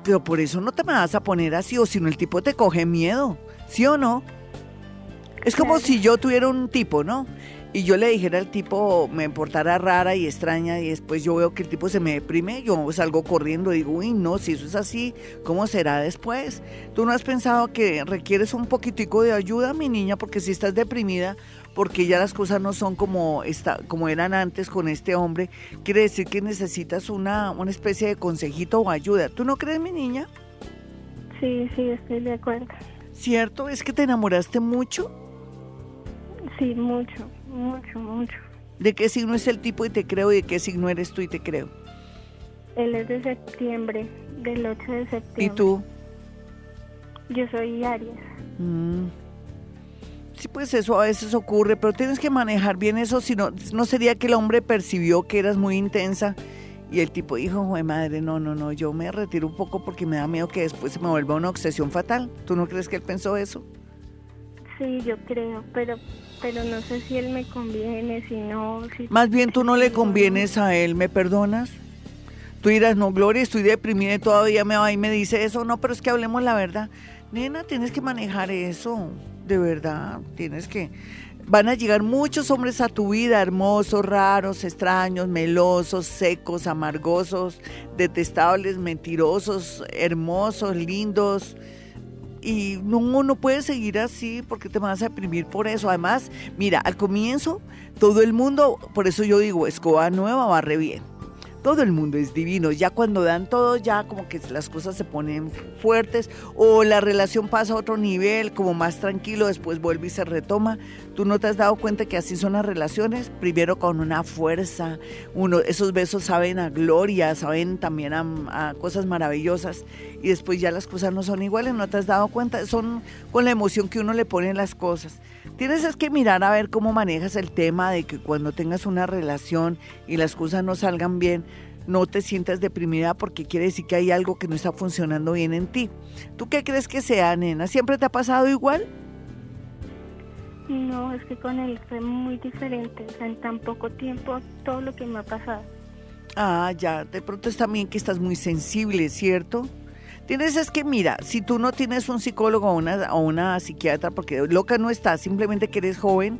pero por eso no te me vas a poner así, o si no el tipo te coge miedo, ¿sí o no? Es como si yo tuviera un tipo, ¿no? Y yo le dijera al tipo, me portara rara y extraña, y después yo veo que el tipo se me deprime, yo salgo corriendo y digo, uy, no, si eso es así, ¿cómo será después? ¿Tú no has pensado que requieres un poquitico de ayuda, mi niña? Porque si estás deprimida, porque ya las cosas no son como, esta, como eran antes con este hombre, quiere decir que necesitas una, una especie de consejito o ayuda. ¿Tú no crees, mi niña? Sí, sí, estoy de acuerdo. ¿Cierto? ¿Es que te enamoraste mucho? Sí, mucho, mucho, mucho. ¿De qué signo es el tipo y te creo? ¿Y de qué signo eres tú y te creo? Él es de septiembre, del 8 de septiembre. ¿Y tú? Yo soy Aries. Mm. Sí, pues eso a veces ocurre, pero tienes que manejar bien eso, si no, no sería que el hombre percibió que eras muy intensa y el tipo dijo, "Jue madre, no, no, no, yo me retiro un poco porque me da miedo que después se me vuelva una obsesión fatal. ¿Tú no crees que él pensó eso? Sí, yo creo, pero pero no sé si él me conviene, si no, si... Más bien tú no le convienes a él, ¿me perdonas? Tú dirás, no, Gloria, estoy deprimida y todavía me va y me dice eso. No, pero es que hablemos la verdad. Nena, tienes que manejar eso, de verdad, tienes que... Van a llegar muchos hombres a tu vida, hermosos, raros, extraños, melosos, secos, amargosos, detestables, mentirosos, hermosos, lindos. Y no, no puedes seguir así porque te vas a deprimir por eso. Además, mira, al comienzo todo el mundo, por eso yo digo, escoba nueva barre bien. Todo el mundo es divino. Ya cuando dan todo, ya como que las cosas se ponen fuertes o la relación pasa a otro nivel, como más tranquilo, después vuelve y se retoma. Tú no te has dado cuenta que así son las relaciones, primero con una fuerza, uno, esos besos saben a gloria, saben también a, cosas maravillosas y después ya las cosas no son iguales, no te has dado cuenta, son con la emoción que uno le pone en las cosas. Tienes es que mirar a ver cómo manejas el tema de que cuando tengas una relación y las cosas no salgan bien, no te sientas deprimida porque quiere decir que hay algo que no está funcionando bien en ti. ¿Tú qué crees que sea, nena? ¿Siempre te ha pasado igual? No, es que con él fue muy diferente. En tan poco tiempo todo lo que me ha pasado. Ah, ya, de pronto es también que estás muy sensible, ¿cierto? Tienes es que, mira, si tú no tienes un psicólogo o una, o una psiquiatra, porque loca no estás, simplemente que eres joven,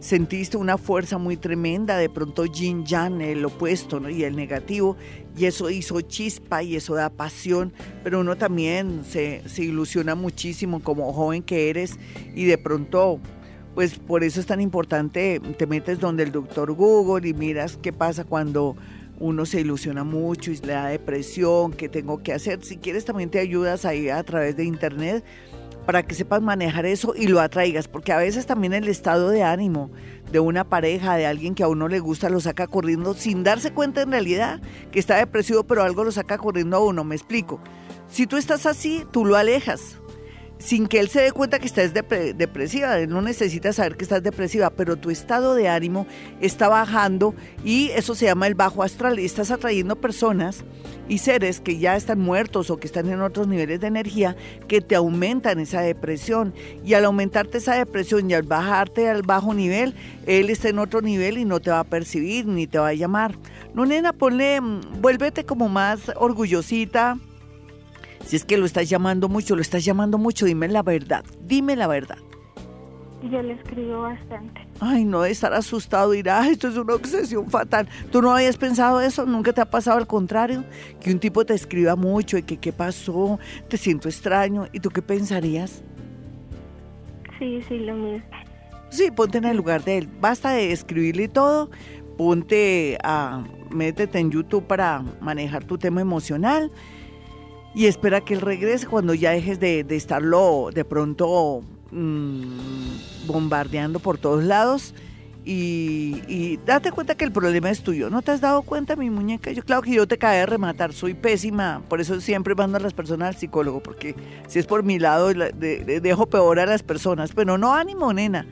sentiste una fuerza muy tremenda, de pronto yin yang, el opuesto ¿no? y el negativo, y eso hizo chispa y eso da pasión, pero uno también se, se ilusiona muchísimo como joven que eres y de pronto pues por eso es tan importante, te metes donde el doctor Google y miras qué pasa cuando uno se ilusiona mucho y le da depresión, qué tengo que hacer. Si quieres también te ayudas ahí a través de internet para que sepas manejar eso y lo atraigas, porque a veces también el estado de ánimo de una pareja, de alguien que a uno le gusta, lo saca corriendo sin darse cuenta en realidad que está depresivo, pero algo lo saca corriendo a uno, me explico. Si tú estás así, tú lo alejas, sin que él se dé cuenta que estás depresiva. Él no necesita saber que estás depresiva, pero tu estado de ánimo está bajando y eso se llama el bajo astral. Y estás atrayendo personas y seres que ya están muertos o que están en otros niveles de energía que te aumentan esa depresión. Y al aumentarte esa depresión y al bajarte al bajo nivel, él está en otro nivel y no te va a percibir ni te va a llamar. No, nena, ponle, mm, vuélvete como más orgullosita si es que lo estás llamando mucho, lo estás llamando mucho, dime la verdad, dime la verdad. Yo le escribo bastante. Ay, no de estar asustado, dirá, esto es una obsesión fatal. ¿Tú no habías pensado eso? ¿Nunca te ha pasado al contrario? Que un tipo te escriba mucho y que qué pasó, te siento extraño. ¿Y tú qué pensarías? Sí, sí, lo mismo. Sí, ponte en el lugar de él. Basta de escribirle todo, ponte a, métete en YouTube para manejar tu tema emocional y espera que él regrese cuando ya dejes de, estarlo de pronto mm, bombardeando por todos lados. Y, date cuenta que el problema es tuyo. ¿No te has dado cuenta, mi muñeca? Yo, claro que yo te cae de rematar, soy pésima. Por eso siempre mando a las personas al psicólogo, porque si es por mi lado, dejo peor a las personas. Pero no ánimo, nena.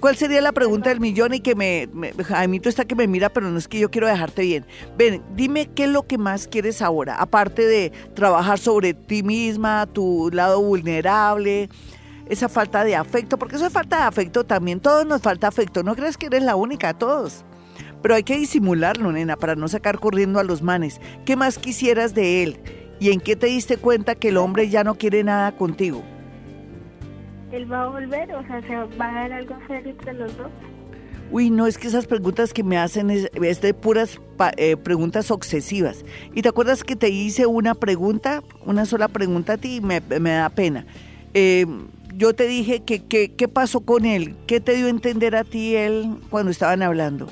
¿Cuál sería la pregunta del millón y que me, me Jaimito está que me mira, pero no es que yo quiero dejarte bien? Ven, dime qué es lo que más quieres ahora, aparte de trabajar sobre ti misma, tu lado vulnerable, esa falta de afecto, porque eso es falta de afecto también, todos nos falta afecto, no crees que eres la única, todos. Pero hay que disimularlo, nena, para no sacar corriendo a los manes. ¿Qué más quisieras de él? ¿Y en qué te diste cuenta que el hombre ya no quiere nada contigo? Él va a volver, o sea, se va a dar algo serio entre los dos. Uy, no, es que esas preguntas que me hacen es, de puras eh, preguntas obsesivas. ¿Y te acuerdas que te hice una pregunta, una sola pregunta a ti y me, da pena? Eh, yo te dije que qué pasó con él, qué te dio a entender a ti él cuando estaban hablando.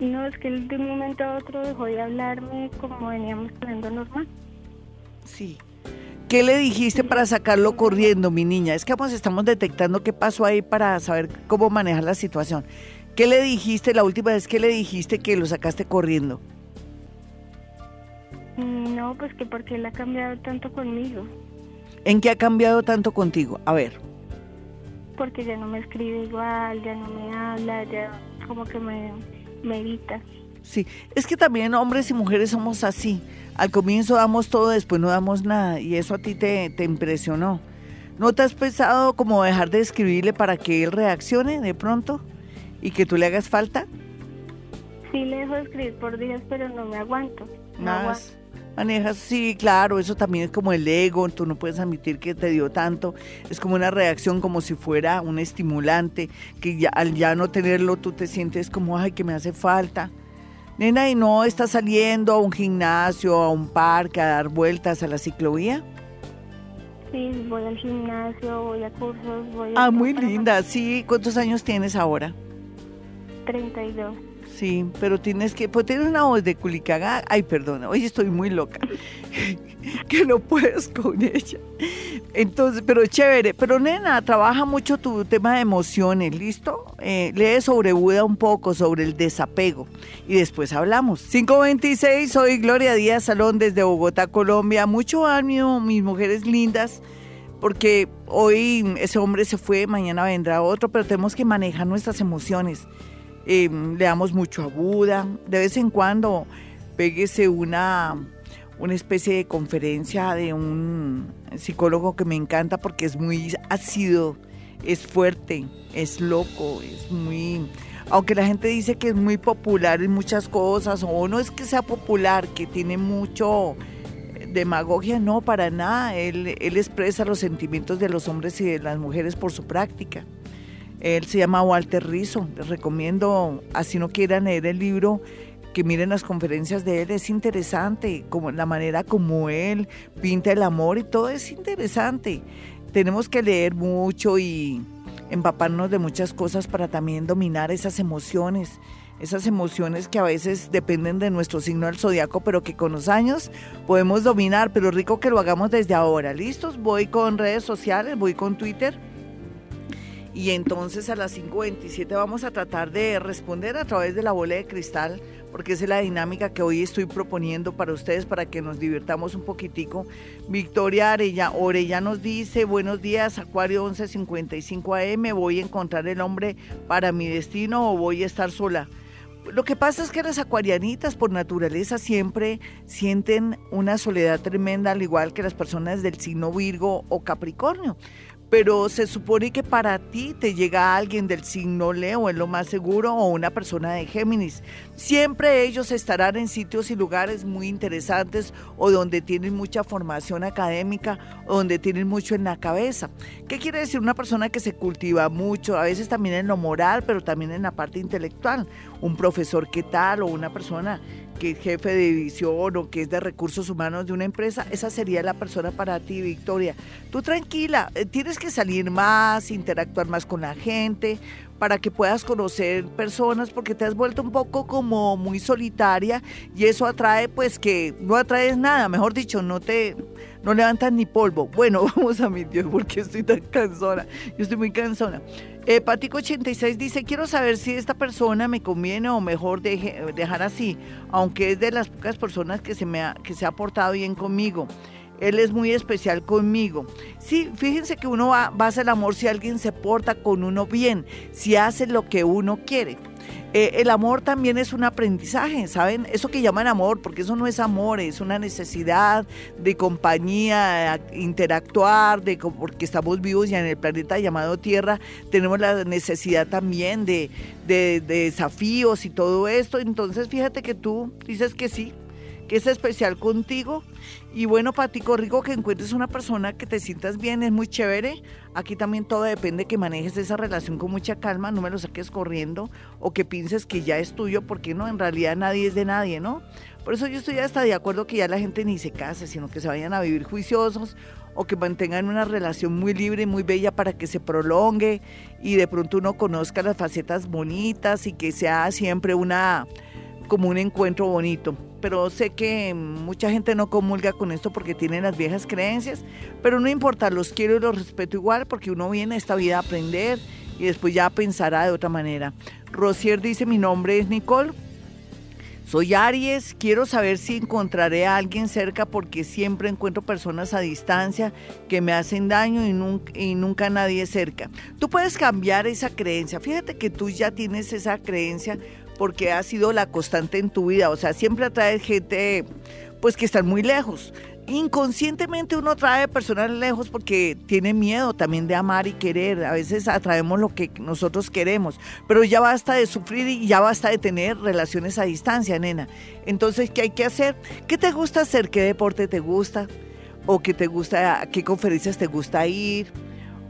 No, es que él de un momento a otro dejó de hablarme como veníamos hablando normal. Sí. ¿Qué le dijiste para sacarlo corriendo, mi niña? Es que vamos, estamos detectando qué pasó ahí para saber cómo manejar la situación. ¿Qué le dijiste la última vez que le dijiste que lo sacaste corriendo? Mm, no, pues que porque él ha cambiado tanto conmigo. ¿En qué ha cambiado tanto contigo? A ver. Porque ya no me escribe igual, ya no me habla, ya como que me, me evita. Sí, es que también hombres y mujeres somos así. Al comienzo damos todo, después no damos nada y eso a ti te, te impresionó. ¿No te has pensado como dejar de escribirle para que él reaccione de pronto y que tú le hagas falta? Sí, le dejo de escribir por días, pero no me aguanto. Más. Manejas, sí, claro, eso también es como el ego, tú no puedes admitir que te dio tanto, es como una reacción como si fuera un estimulante, que ya, al ya no tenerlo tú te sientes como, ay, que me hace falta. Nena, ¿y no está saliendo a un gimnasio, a un parque, a dar vueltas a la ciclovía? Sí, voy al gimnasio, voy a cursos, voy a... Ah, muy linda, sí. ¿Cuántos años tienes ahora? 32. Sí, pero tienes que, pues tienes una voz de culicaga. Ay, perdona, hoy estoy muy loca. (laughs) que no puedes con ella. Entonces, pero chévere. Pero nena, trabaja mucho tu tema de emociones, ¿listo? Eh, lee sobre Buda un poco, sobre el desapego. Y después hablamos. 526, soy Gloria Díaz Salón desde Bogotá, Colombia. Mucho ánimo, mis mujeres lindas porque hoy ese hombre se fue, mañana vendrá otro, pero tenemos que manejar nuestras emociones. Eh, le damos mucho a Buda, de vez en cuando péguese una, una especie de conferencia de un psicólogo que me encanta porque es muy ácido, es fuerte, es loco, es muy... Aunque la gente dice que es muy popular en muchas cosas, o no es que sea popular, que tiene mucho demagogia, no, para nada. Él, él expresa los sentimientos de los hombres y de las mujeres por su práctica. Él se llama Walter Rizzo. Les recomiendo, así no quieran leer el libro, que miren las conferencias de él, es interesante, como la manera como él pinta el amor y todo es interesante. Tenemos que leer mucho y empaparnos de muchas cosas para también dominar esas emociones, esas emociones que a veces dependen de nuestro signo del zodiaco, pero que con los años podemos dominar, pero rico que lo hagamos desde ahora. ¿Listos? Voy con redes sociales, voy con Twitter. Y entonces a las 5.27 vamos a tratar de responder a través de la bola de cristal porque esa es la dinámica que hoy estoy proponiendo para ustedes, para que nos divirtamos un poquitico. Victoria Arella, Orella nos dice, buenos días, Acuario 1155 AM, voy a encontrar el hombre para mi destino o voy a estar sola. Lo que pasa es que las acuarianitas por naturaleza siempre sienten una soledad tremenda, al igual que las personas del signo Virgo o Capricornio pero se supone que para ti te llega alguien del signo Leo, es lo más seguro, o una persona de Géminis. Siempre ellos estarán en sitios y lugares muy interesantes o donde tienen mucha formación académica o donde tienen mucho en la cabeza. ¿Qué quiere decir una persona que se cultiva mucho? A veces también en lo moral, pero también en la parte intelectual. Un profesor, ¿qué tal? O una persona que es jefe de división o que es de recursos humanos de una empresa, esa sería la persona para ti, Victoria. Tú tranquila, eh, tienes que salir más, interactuar más con la gente, para que puedas conocer personas, porque te has vuelto un poco como muy solitaria y eso atrae, pues que no atraes nada, mejor dicho, no te, no levantas ni polvo. Bueno, (laughs) vamos a mi Dios, porque estoy tan cansona, yo estoy muy cansona. Eh, Patico86 dice, quiero saber si esta persona me conviene o mejor dejar así, aunque es de las pocas personas que se, me ha, que se ha portado bien conmigo. Él es muy especial conmigo. Sí, fíjense que uno va, va a hacer el amor si alguien se porta con uno bien, si hace lo que uno quiere. Eh, el amor también es un aprendizaje, ¿saben? Eso que llaman amor, porque eso no es amor, es una necesidad de compañía, interactuar, de, porque estamos vivos ya en el planeta llamado Tierra, tenemos la necesidad también de, de desafíos y todo esto. Entonces, fíjate que tú dices que sí, que es especial contigo y bueno, Patico, rico que encuentres una persona que te sientas bien, es muy chévere. Aquí también todo depende que manejes esa relación con mucha calma, no me lo saques corriendo o que pienses que ya es tuyo, porque no, en realidad nadie es de nadie, ¿no? Por eso yo estoy hasta de acuerdo que ya la gente ni se case, sino que se vayan a vivir juiciosos o que mantengan una relación muy libre y muy bella para que se prolongue y de pronto uno conozca las facetas bonitas y que sea siempre una como un encuentro bonito pero sé que mucha gente no comulga con esto porque tienen las viejas creencias, pero no importa, los quiero y los respeto igual porque uno viene a esta vida a aprender y después ya pensará de otra manera. Rosier dice, mi nombre es Nicole. Soy Aries, quiero saber si encontraré a alguien cerca porque siempre encuentro personas a distancia que me hacen daño y nunca, y nunca nadie cerca. Tú puedes cambiar esa creencia. Fíjate que tú ya tienes esa creencia porque ha sido la constante en tu vida. O sea, siempre atrae gente pues que están muy lejos. Inconscientemente uno trae personas lejos porque tiene miedo también de amar y querer. A veces atraemos lo que nosotros queremos, pero ya basta de sufrir y ya basta de tener relaciones a distancia, nena. Entonces, ¿qué hay que hacer? ¿Qué te gusta hacer? ¿Qué deporte te gusta? ¿O qué te gusta, a qué conferencias te gusta ir?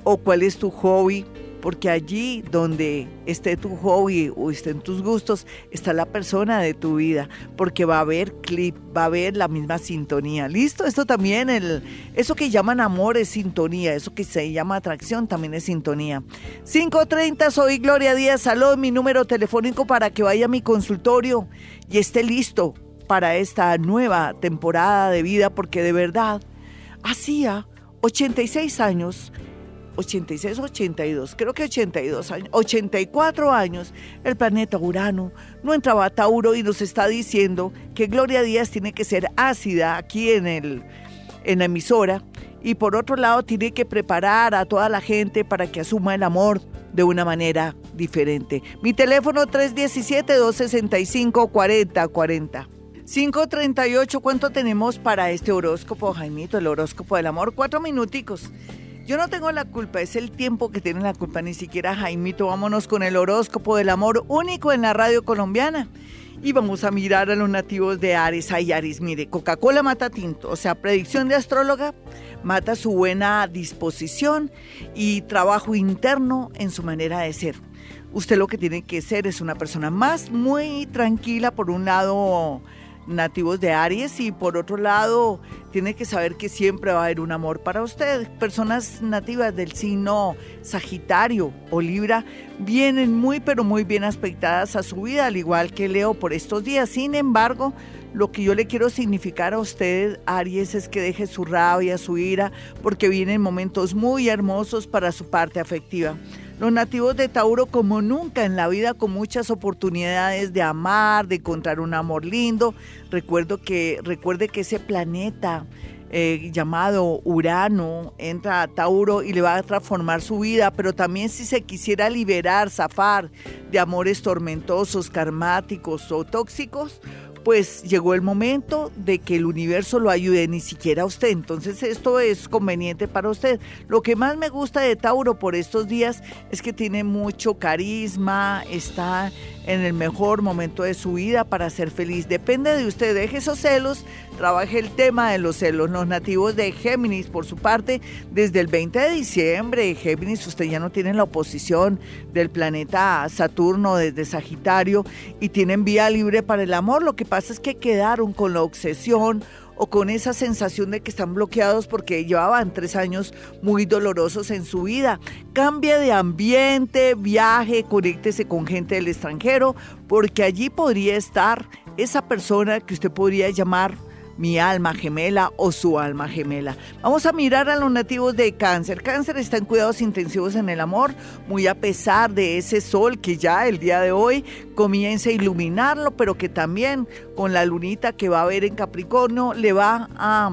¿O cuál es tu hobby? Porque allí donde esté tu hobby o estén tus gustos, está la persona de tu vida, porque va a haber clip, va a haber la misma sintonía. ¿Listo? Esto también, el, eso que llaman amor es sintonía, eso que se llama atracción también es sintonía. 5.30, soy Gloria Díaz Salón, mi número telefónico para que vaya a mi consultorio y esté listo para esta nueva temporada de vida, porque de verdad hacía 86 años 86, 82, creo que 82 años, 84 años, el planeta Urano no entraba a Tauro y nos está diciendo que Gloria Díaz tiene que ser ácida aquí en, el, en la emisora y por otro lado tiene que preparar a toda la gente para que asuma el amor de una manera diferente. Mi teléfono 317-265-4040. 538, ¿cuánto tenemos para este horóscopo, Jaimito? El horóscopo del amor, cuatro minuticos. Yo no tengo la culpa, es el tiempo que tiene la culpa, ni siquiera Jaimito. Vámonos con el horóscopo del amor único en la radio colombiana. Y vamos a mirar a los nativos de Aries. Ay, Aries, mire, Coca-Cola mata tinto. O sea, predicción de astróloga mata su buena disposición y trabajo interno en su manera de ser. Usted lo que tiene que ser es una persona más muy tranquila, por un lado nativos de Aries y por otro lado tiene que saber que siempre va a haber un amor para usted. Personas nativas del signo Sagitario o Libra vienen muy pero muy bien aspectadas a su vida, al igual que Leo por estos días. Sin embargo, lo que yo le quiero significar a usted, Aries, es que deje su rabia, su ira, porque vienen momentos muy hermosos para su parte afectiva. Los nativos de Tauro, como nunca en la vida, con muchas oportunidades de amar, de encontrar un amor lindo. Recuerdo que, recuerde que ese planeta eh, llamado Urano entra a Tauro y le va a transformar su vida, pero también si se quisiera liberar, zafar de amores tormentosos, karmáticos o tóxicos, pues llegó el momento de que el universo lo ayude, ni siquiera a usted. Entonces esto es conveniente para usted. Lo que más me gusta de Tauro por estos días es que tiene mucho carisma, está en el mejor momento de su vida para ser feliz. Depende de usted, deje esos celos, trabaje el tema de los celos. Los nativos de Géminis, por su parte, desde el 20 de diciembre, Géminis, usted ya no tiene la oposición del planeta Saturno desde Sagitario y tienen vía libre para el amor. Lo que pasa es que quedaron con la obsesión o con esa sensación de que están bloqueados porque llevaban tres años muy dolorosos en su vida. Cambie de ambiente, viaje, conéctese con gente del extranjero, porque allí podría estar esa persona que usted podría llamar mi alma gemela o su alma gemela. Vamos a mirar a los nativos de cáncer. Cáncer está en cuidados intensivos en el amor, muy a pesar de ese sol que ya el día de hoy comienza a iluminarlo, pero que también con la lunita que va a ver en Capricornio le va a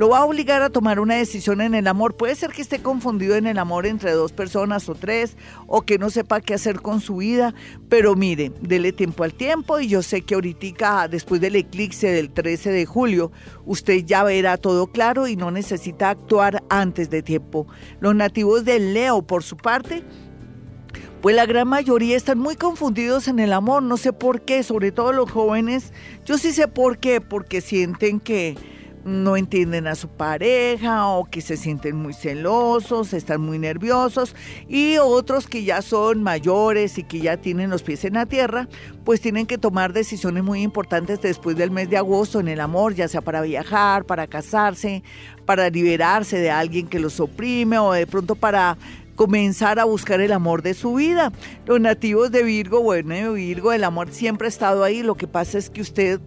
lo va a obligar a tomar una decisión en el amor. Puede ser que esté confundido en el amor entre dos personas o tres, o que no sepa qué hacer con su vida, pero mire, dele tiempo al tiempo y yo sé que ahorita, después del eclipse del 13 de julio, usted ya verá todo claro y no necesita actuar antes de tiempo. Los nativos del Leo, por su parte, pues la gran mayoría están muy confundidos en el amor, no sé por qué, sobre todo los jóvenes. Yo sí sé por qué, porque sienten que no entienden a su pareja o que se sienten muy celosos, están muy nerviosos y otros que ya son mayores y que ya tienen los pies en la tierra, pues tienen que tomar decisiones muy importantes después del mes de agosto en el amor, ya sea para viajar, para casarse, para liberarse de alguien que los oprime o de pronto para comenzar a buscar el amor de su vida. Los nativos de Virgo, bueno, Virgo, el amor siempre ha estado ahí, lo que pasa es que usted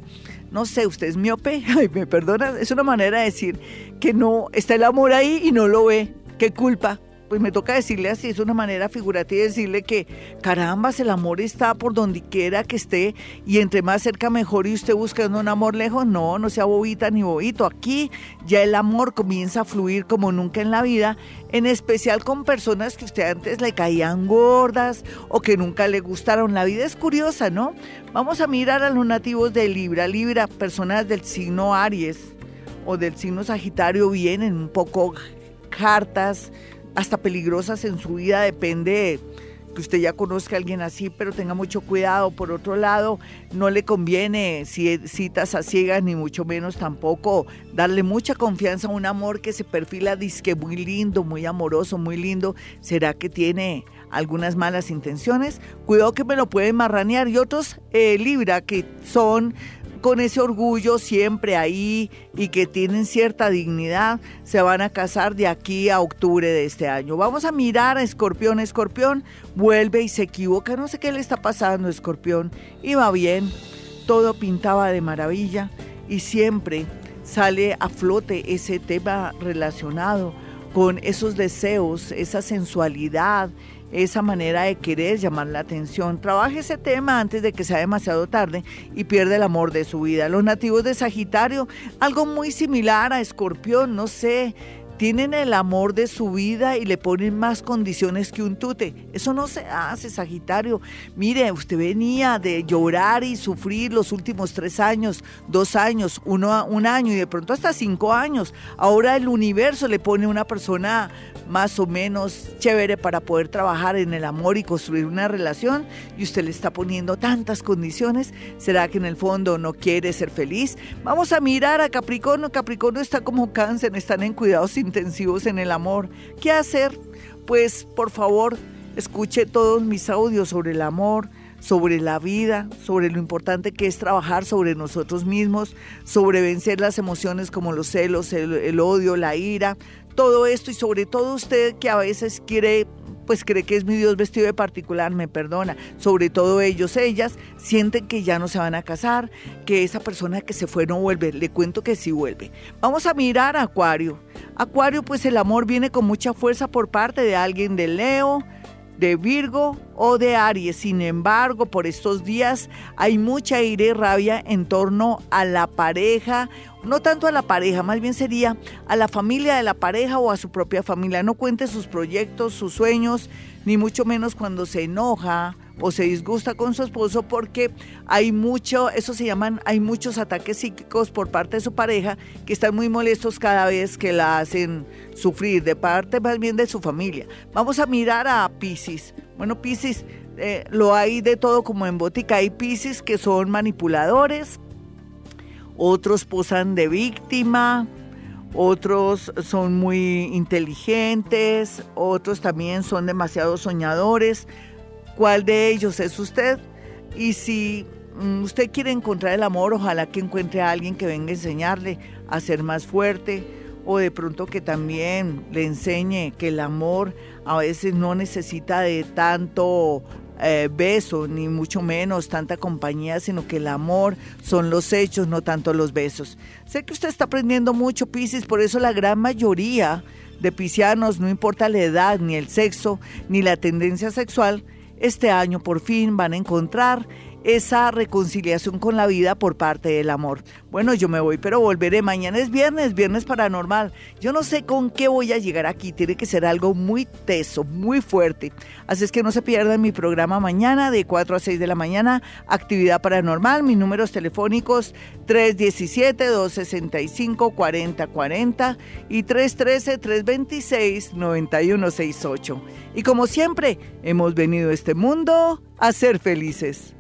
no sé, usted es miope, (laughs) ay, me perdona, es una manera de decir que no, está el amor ahí y no lo ve, qué culpa. Pues me toca decirle así, es una manera figurativa de decirle que carambas, el amor está por donde quiera que esté y entre más cerca mejor y usted buscando un amor lejos, no, no sea bobita ni bobito. Aquí ya el amor comienza a fluir como nunca en la vida en especial con personas que usted antes le caían gordas o que nunca le gustaron. La vida es curiosa, ¿no? Vamos a mirar a los nativos de Libra. Libra, personas del signo Aries o del signo Sagitario vienen un poco hartas, hasta peligrosas en su vida, depende que usted ya conozca a alguien así, pero tenga mucho cuidado. Por otro lado, no le conviene citas a ciegas, ni mucho menos tampoco darle mucha confianza a un amor que se perfila disque muy lindo, muy amoroso, muy lindo. ¿Será que tiene algunas malas intenciones? Cuidado que me lo pueden marranear. Y otros eh, Libra que son con ese orgullo siempre ahí y que tienen cierta dignidad, se van a casar de aquí a octubre de este año. Vamos a mirar a Escorpión. Escorpión vuelve y se equivoca. No sé qué le está pasando, Escorpión. Iba bien, todo pintaba de maravilla y siempre sale a flote ese tema relacionado con esos deseos, esa sensualidad, esa manera de querer llamar la atención. Trabaje ese tema antes de que sea demasiado tarde y pierda el amor de su vida. Los nativos de Sagitario, algo muy similar a Escorpión, no sé, tienen el amor de su vida y le ponen más condiciones que un tute. Eso no se hace, Sagitario. Mire, usted venía de llorar y sufrir los últimos tres años, dos años, uno, un año y de pronto hasta cinco años. Ahora el universo le pone una persona más o menos chévere para poder trabajar en el amor y construir una relación y usted le está poniendo tantas condiciones. ¿Será que en el fondo no quiere ser feliz? Vamos a mirar a Capricornio. Capricornio está como cáncer, están en cuidados intensivos en el amor. ¿Qué hacer? Pues por favor, escuche todos mis audios sobre el amor, sobre la vida, sobre lo importante que es trabajar sobre nosotros mismos, sobre vencer las emociones como los celos, el, odio, la ira, todo esto y sobre todo usted que a veces quiere pues cree que es mi Dios vestido de particular, me perdona. Sobre todo ellos, ellas, sienten que ya no se van a casar, que esa persona que se fue no vuelve. Le cuento que sí vuelve. Vamos a mirar a Acuario. Acuario, pues el amor viene con mucha fuerza por parte de alguien de Leo, de Virgo o de Aries. Sin embargo, por estos días hay mucha ira y rabia en torno a la pareja, no tanto a la pareja, más bien sería a la familia de la pareja o a su propia familia. No cuente sus proyectos, sus sueños, ni mucho menos cuando se enoja o se disgusta con su esposo porque hay mucho, eso se llaman, hay muchos ataques psíquicos por parte de su pareja que están muy molestos cada vez que la hacen sufrir, de parte más bien de su familia. Vamos a mirar a Pisces. Bueno, Pisces, eh, lo hay de todo como en botica. Hay Pisces que son manipuladores, otros posan de víctima, otros son muy inteligentes, otros también son demasiado soñadores. Cuál de ellos es usted y si mm, usted quiere encontrar el amor, ojalá que encuentre a alguien que venga a enseñarle a ser más fuerte o de pronto que también le enseñe que el amor a veces no necesita de tanto eh, beso, ni mucho menos tanta compañía, sino que el amor son los hechos, no tanto los besos. Sé que usted está aprendiendo mucho, Pisces, por eso la gran mayoría de piscianos, no importa la edad, ni el sexo, ni la tendencia sexual, este año por fin van a encontrar esa reconciliación con la vida por parte del amor. Bueno, yo me voy, pero volveré. Mañana es viernes, viernes paranormal. Yo no sé con qué voy a llegar aquí. Tiene que ser algo muy teso, muy fuerte. Así es que no se pierdan mi programa mañana de 4 a 6 de la mañana. Actividad paranormal. Mis números telefónicos 317-265-4040 y 313-326-9168. Y como siempre, hemos venido a este mundo a ser felices.